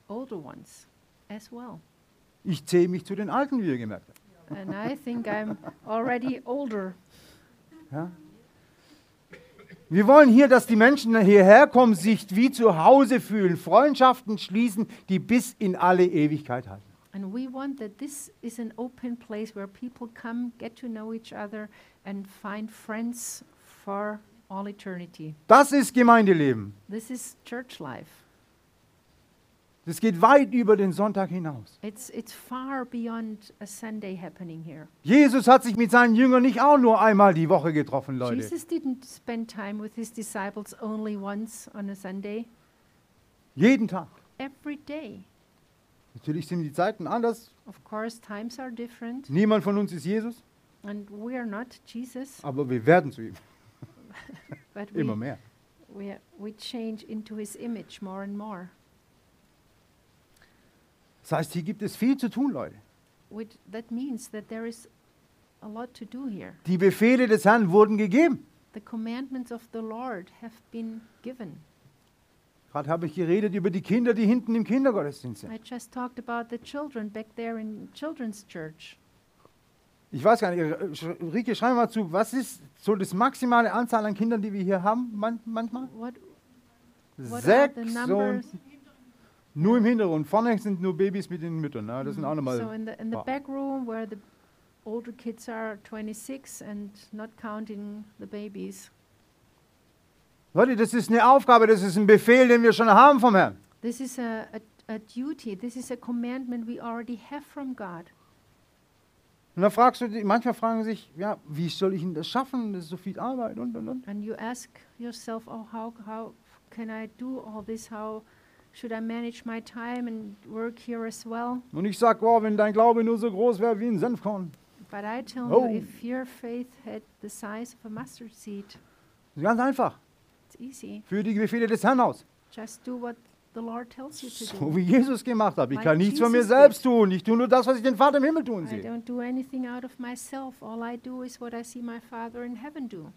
older ones as well. Ich zähle mich zu den Alten, wie ihr gemerkt habt. And I think I'm already older. Ja? Wir wollen hier, dass die Menschen hierher kommen, sich wie zu Hause fühlen, Freundschaften schließen, die bis in alle Ewigkeit halten. And we want that this is an open place where people come, get to know each other, and find friends for all eternity. Das ist Gemeindeleben. This is church life. Das geht weit über den Sonntag hinaus. It's, it's far beyond a Sunday happening here. Jesus hat sich mit seinen Jüngern nicht auch nur einmal die Woche getroffen, Leute. Jesus didn't spend time with his disciples only once on a Sunday, Jeden Tag. every day. Natürlich sind die Zeiten anders. Of course, times are different, Niemand von uns ist Jesus, and we are not Jesus, aber wir werden zu ihm. *laughs* but Immer we, mehr. we, we change into his image more and more. Das heißt, hier gibt es viel zu tun, Leute. Which, that means that there is a lot to do here. Die Befehle des Herrn wurden gegeben. The commandments of the Lord have been given. Gerade habe ich geredet über die Kinder, die hinten im Kindergottesdienst sind. I just talked about the children back there in children's church. Ich weiß gar nicht, Rike, schreib mal zu, was ist so das maximale Anzahl an Kindern, die wir hier haben man, manchmal? What, what Sechs und nur im Hintergrund. Vorne sind nur Babys mit den Müttern. Ne? Das sind auch So nochmal. in the, in the back room where the older kids are 26 and not counting the babies. Leute, das ist eine Aufgabe, das ist ein Befehl, den wir schon haben vom Herrn. This is a, a, a duty. This is a commandment we already have from God. Und dann fragst du, manchmal fragen sich, ja, wie soll ich denn das schaffen? Das ist so viel Arbeit und und und. And you ask yourself, oh, how, how can I do all this? How should I manage my time and work here as well? Und ich sag, wow, wenn dein Glaube nur so groß wäre wie ein Senfkorn. But I tell Oh. you, if your faith had the size of a mustard seed, ganz einfach. it's easy. Für die Befehle des Herrn aus. Just do what the Lord tells you to So do. wie Jesus gemacht hat. Ich Like kann nichts von mir Jesus selbst tun. Ich tue nur das, was ich den Vater im Himmel tun I sehe. don't do anything out of myself. All I do is what I see my Father in heaven do.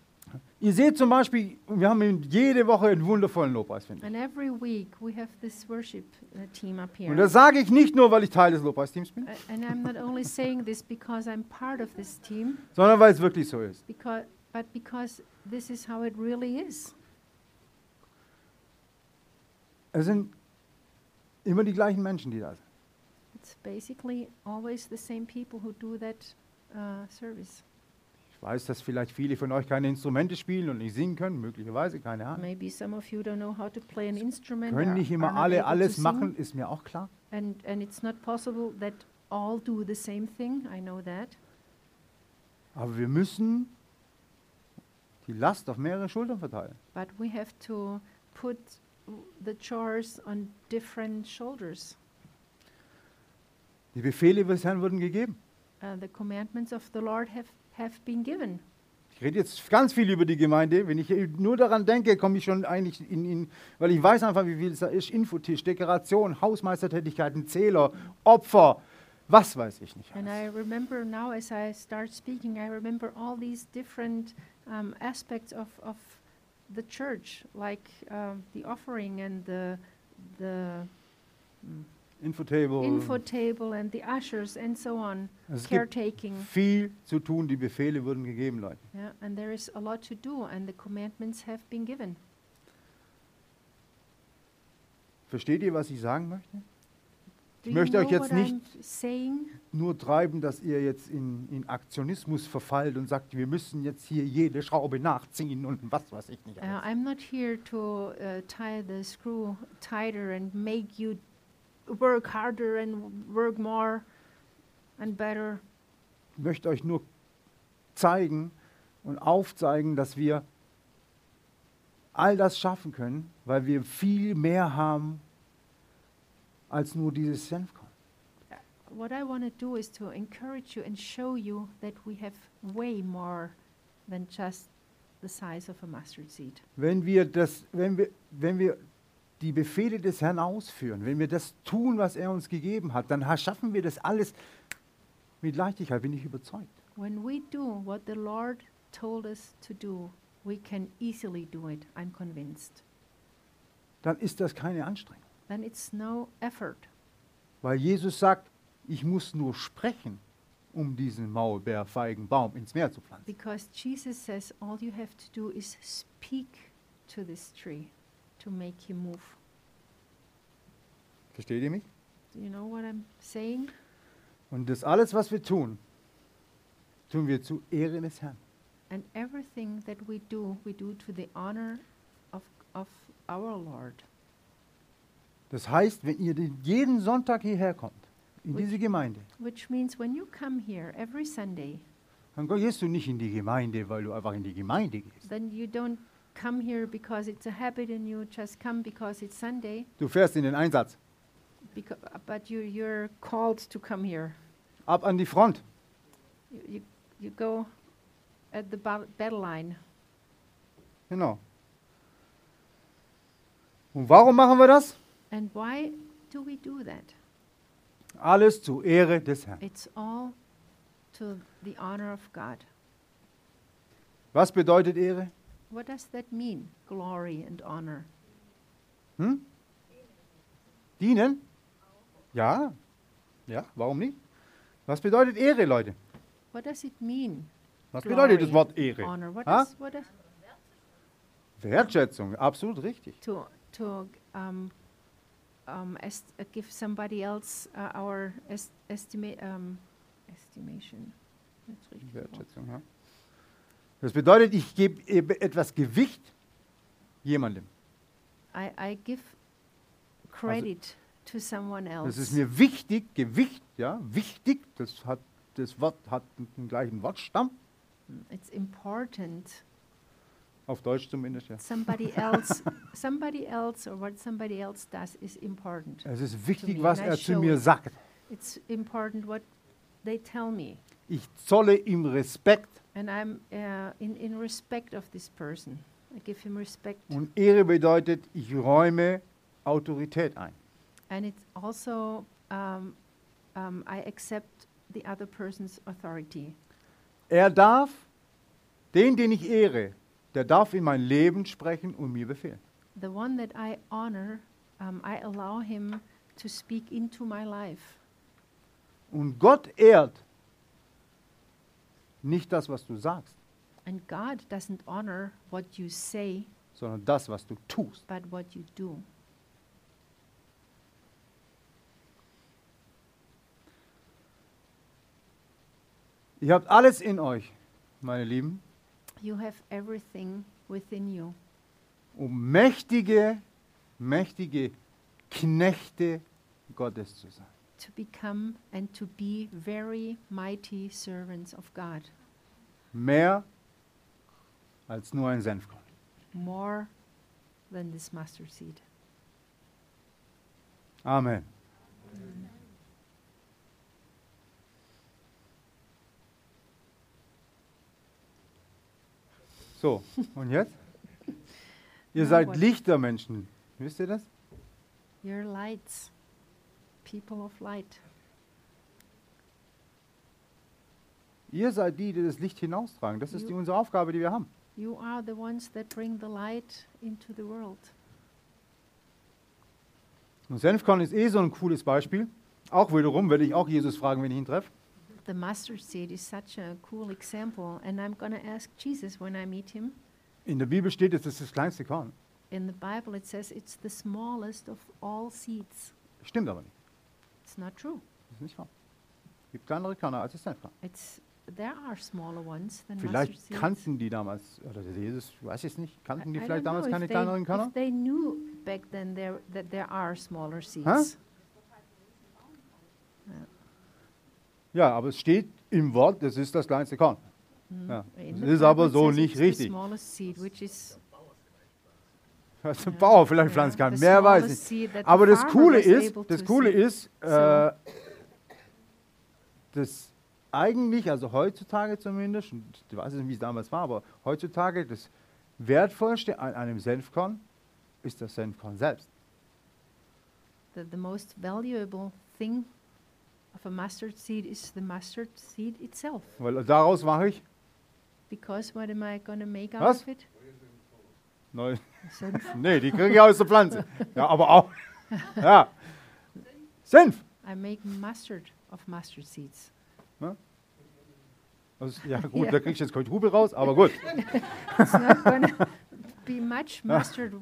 Ihr seht zum Beispiel, wir haben jede Woche einen wundervollen Lobpreis, finde. And every week we have this worship uh, team up here. Und das sage ich nicht nur, weil ich Teil des Lobpreisteams bin, and I'm not only saying this because I'm part of this team, sondern weil es wirklich so ist. because, but because this is how it really is. Es sind immer die gleichen Menschen, die da sind. It's basically always the same people who do that uh, service. Ich weiß, dass vielleicht viele von euch keine Instrumente spielen und nicht singen können, möglicherweise, keine Ahnung. Maybe some of you don't know how to play an instrument. Können nicht immer alle alles machen, ist mir auch klar. And, and it's not possible that all do the same thing. I know that. Aber wir müssen die Last auf mehrere Schultern verteilen. But we have to put the chores on different shoulders. Die Befehle des Herrn wurden gegeben. Uh, the commandments of the Lord have, have been given. Ich rede jetzt ganz viel über die Gemeinde. Wenn ich nur daran denke, komme ich schon eigentlich in, in weil ich weiß einfach, wie viel es da ist. Infotisch, Dekoration, Hausmeistertätigkeiten, Zähler, Opfer, was weiß ich nicht. And alles. I remember now, as I start speaking, I remember all these different um, aspects of, of the church, like um, the offering and the, the mm, Infotable. info table and the ushers and so on, es gibt caretaking. viel zu tun. Die Befehle wurden gegeben, Leute. Yeah, and there is a lot to do, and the commandments have been given. Versteht ihr, was ich sagen möchte? Do you möchte euch jetzt nicht-? Nur treiben, dass ihr jetzt in, in Aktionismus verfallt und sagt, wir müssen jetzt hier jede Schraube nachziehen und was weiß ich nicht. Uh, alles. I'm not here to uh, tie the screw tighter and make you work harder and work more and better. Ich möchte euch nur zeigen und aufzeigen, dass wir all das schaffen können, weil wir viel mehr haben als nur dieses Senfkorn. What I want to do is to encourage you and show you that we have way more than just the size of a mustard seed. Wenn wir, das, wenn, wir, wenn wir die Befehle des Herrn ausführen, wenn wir das tun, was er uns gegeben hat, dann ha- schaffen wir das alles mit Leichtigkeit, bin ich überzeugt. When we do what the Lord told us to do, we can easily do it, I'm convinced. Dann ist das keine Anstrengung. Then it's no effort. Weil Jesus sagt, ich muss nur sprechen, um diesen Maulbeerfeigenbaum ins Meer zu pflanzen. Because Jesus says all you have to do is speak to this tree to make him move. Versteht ihr mich? Do you know what I'm saying? Und das alles, was wir tun, tun wir zu Ehre des Herrn. And everything that we do, we do to the honor of, of our Lord. Das heißt, wenn ihr den- jeden Sonntag hierher kommt, in Which- diese Gemeinde, Which means when you come here every Sunday, dann gehst du nicht in die Gemeinde, weil du einfach in die Gemeinde gehst. then you don't come here because it's a habit and you just come because it's Sunday, Du fährst in den Einsatz, becau- but you, you're called to come here. ab an die Front. You, you, you go at the ba- battle line. Genau. Und warum machen wir das? And why do we do that? Alles zu Ehre des Herrn. It's all to the honor of God. Was bedeutet Ehre? What does that mean? Glory and honor. Hm? Dienen? Ja. Ja, warum nicht? Was bedeutet Ehre, Leute? What does it mean? Was bedeutet das Glory Wort Ehre? Honor. What Ha? does, what does Wertschätzung, absolut richtig. to to um, um, est- uh, give somebody else uh, our est- estimate um, estimation. Wertschätzung, ja. Das bedeutet, ich gebe etwas Gewicht jemandem. I, I give credit to someone else. Das ist mir wichtig, Gewicht, ja, wichtig, das, hat, das Wort hat den gleichen Wortstamm, It's important. auf Deutsch zumindest, ja. Somebody *laughs* else, somebody else, or what somebody else does is important. Es ist wichtig, was er zu mir sagt. It's important what they tell me, Ich zolle ihm Respekt and I'm uh, in in respect of this person. I give him respect, und Ehre bedeutet, ich räume Autorität ein. and it's also um, um, I accept the other person's authority. Er darf, den, den ich ehre, der darf in mein Leben sprechen und mir befehlen. The one that I honor, um, I allow him to speak into my life. Und Gott ehrt nicht das, was du sagst, And God doesn't honor what you say, sondern das, was du tust. but what you do. Ihr habt alles in euch, meine Lieben, You have everything within you um mächtige, mächtige Knechte Gottes zu sein. To become and to be very mighty servants of God, Mehr als nur ein Senfkorn. more than this mustard seed. Amen. So, und jetzt? Ihr seid? Lichtermenschen. Wisst ihr das? You're lights, people of light. Ihr seid die, die das Licht hinaustragen. Das ist die, unsere Aufgabe, die wir haben. You are the ones that bring the light into the world. Und Senfkorn ist eh so ein cooles Beispiel. Auch wiederum werde ich auch Jesus fragen, wenn ich ihn treffe. The mustard seed is such a cool example, and I'm going to ask Jesus when I meet him. In der Bibel steht, es ist das kleinste Korn. In the Bible, it says it's the smallest of all seeds. Stimmt aber nicht. It's not true. Das ist nicht wahr. Es gibt kleinere Körner als das Senfkorn. It's there are smaller ones than mustard Vielleicht seeds. kannten die damals, oder Jesus, ich weiß es nicht, kannten die I- vielleicht damals know keine if they, kleineren Körner? if they knew back then there that there are smaller seeds. Ja, aber es steht im Wort, das ist das kleinste Korn. Mm. Ja. In Das the ist aber so nicht the richtig. smallest seed, which is Was Ja. Bauer vielleicht pflanzen kann, the mehr weiß ich. Aber das Coole ist, das Coole ist, äh, das eigentlich, also heutzutage zumindest, und ich weiß nicht, wie es damals war, aber heutzutage das Wertvollste an einem Senfkorn ist das Senfkorn selbst. the, the most valuable thing of a mustard seed is the mustard seed itself. Weil daraus mache ich Because what am I going to make out Was? of it? neu. Senf. Nee, die kriege ich aus der Pflanze. Ja, aber auch. Ja. Senf. I make mustard of mustard seeds. Das, ja, gut, Ja. da kriegst du jetzt Quadruple raus, aber gut. It's not going to be much mustard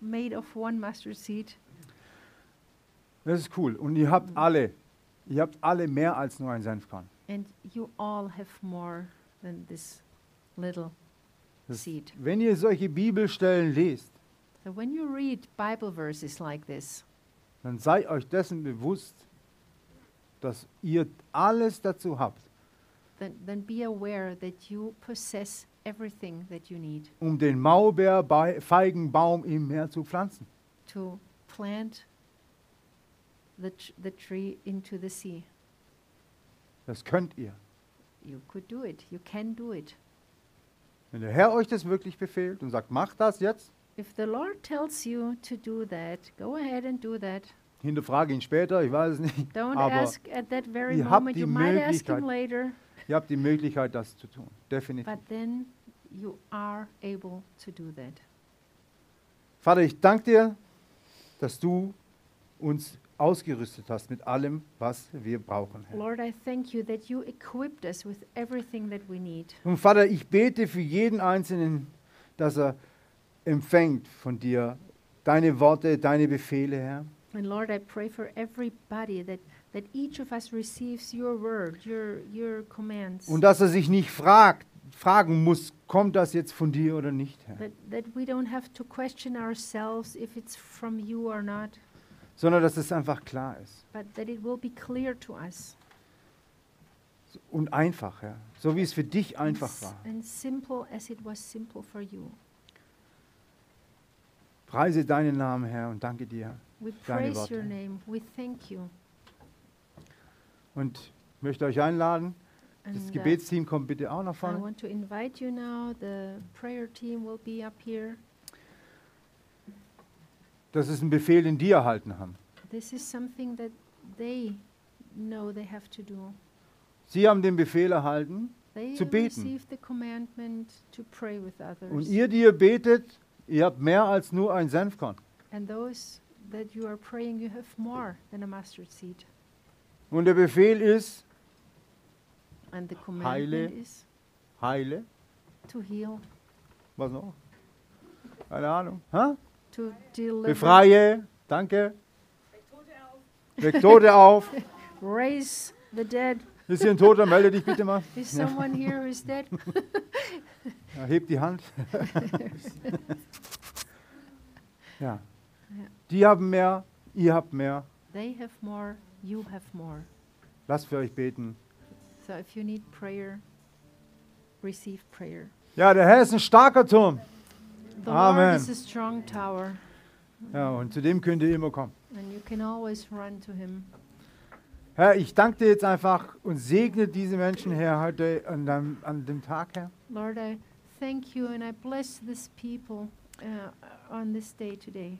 made of one mustard seed. Das ist cool. Und ihr habt alle, ihr habt alle mehr als nur ein Senfkorn. And you all have more than this little Seed. Wenn ihr solche Bibelstellen lest, So when you read Bible verses like this, dann seid euch dessen bewusst, dass ihr alles dazu habt, then, then be aware that you possess everything that you need um den Maulbeerfeigenbaum im Meer zu pflanzen. to plant the, the tree into the sea. Das könnt ihr. You could do it. You can do it. Wenn der Herr euch das wirklich befehlt und sagt, macht das jetzt, If the Lord tells you to do that, go ahead and do that. hinterfrage ihn später, ich weiß es nicht. Don't Aber ask at that very ihr habt moment. die You might ask him Möglichkeit. later, Ihr habt die Möglichkeit, das zu tun. Definitiv. but then you are able to do that. Vater, ich danke dir, dass du uns ausgerüstet hast mit allem, was wir brauchen. Herr. Lord, I thank you that you equipped us with everything that we need. Und Vater, ich bete für jeden Einzelnen, dass er empfängt von dir deine Worte, deine Befehle, Herr. And Lord, I pray for everybody that, that each of us receives your word, your, your commands. Und dass er sich nicht fragt, fragen muss, kommt das jetzt von dir oder nicht, Herr. That, that we don't have to question ourselves if it's from you or not, Sondern dass es einfach klar ist. but that it will be clear to us. Und einfach, Herr. So wie es für dich einfach war. And simple as it was simple for you. Preise deinen Namen, Herr, und danke dir. We Deine praise your Worte. name. We thank you. Und ich möchte euch einladen, das uh, Gebetsteam kommt bitte auch nach I vorne. want to invite you now. The prayer team will be up here. Das ist ein Befehl, den die erhalten haben. This is something that they know they have to do. Sie haben den Befehl erhalten They Zu beten. received the commandment to pray with others. und ihr, die ihr betet, ihr habt mehr als nur ein Senfkorn. and those that you are praying, you have more than a mustard seed. Und der Befehl ist, And the commandment Heile. is heile, to heal, was noch? Keine Ahnung. Ha? To deliver, Befreie, danke. Weck Tote auf. *laughs* raise the dead. Ist hier ein Toter? Melde dich bitte mal. Is someone here who is dead? *laughs* Ja, hebt die Hand. *laughs* ja. Die haben mehr, ihr habt mehr. They have more, you have more. Lasst für euch beten. So if you need prayer, receive prayer. Ja, der Herr ist ein starker Turm. The Amen. Lord is a strong tower, Ja, und zu dem könnt ihr immer kommen. and you can always run to him. Herr, ich danke dir jetzt einfach und segne diese Menschen, Herr, heute an, deinem, an dem Tag, Herr. Lord, I thank you and I bless this people uh, on this day today.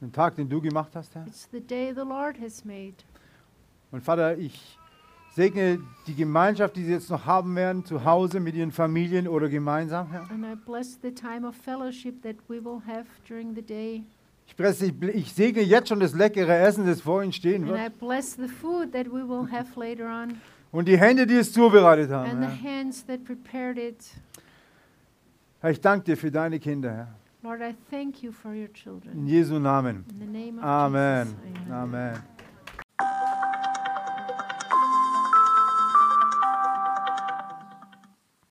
Den Tag, den du gemacht hast, Herr. It's the day the Lord has made. Und Vater, ich segne die Gemeinschaft, die sie jetzt noch haben werden, zu Hause mit ihren Familien oder gemeinsam, Herr. And I bless the time of fellowship that we will have during the day. Ich, presse, ich, ich segne jetzt schon das leckere Essen, das vor ihnen stehen And I wird. bless the food that we will have later on. Und die Hände, die es zubereitet haben, And the Herr. hands that prepared it. Herr, ich danke dir für deine Kinder, Herr. Lord, I thank you for your In children. Jesu Namen. In the name of Amen. Jesus. Amen.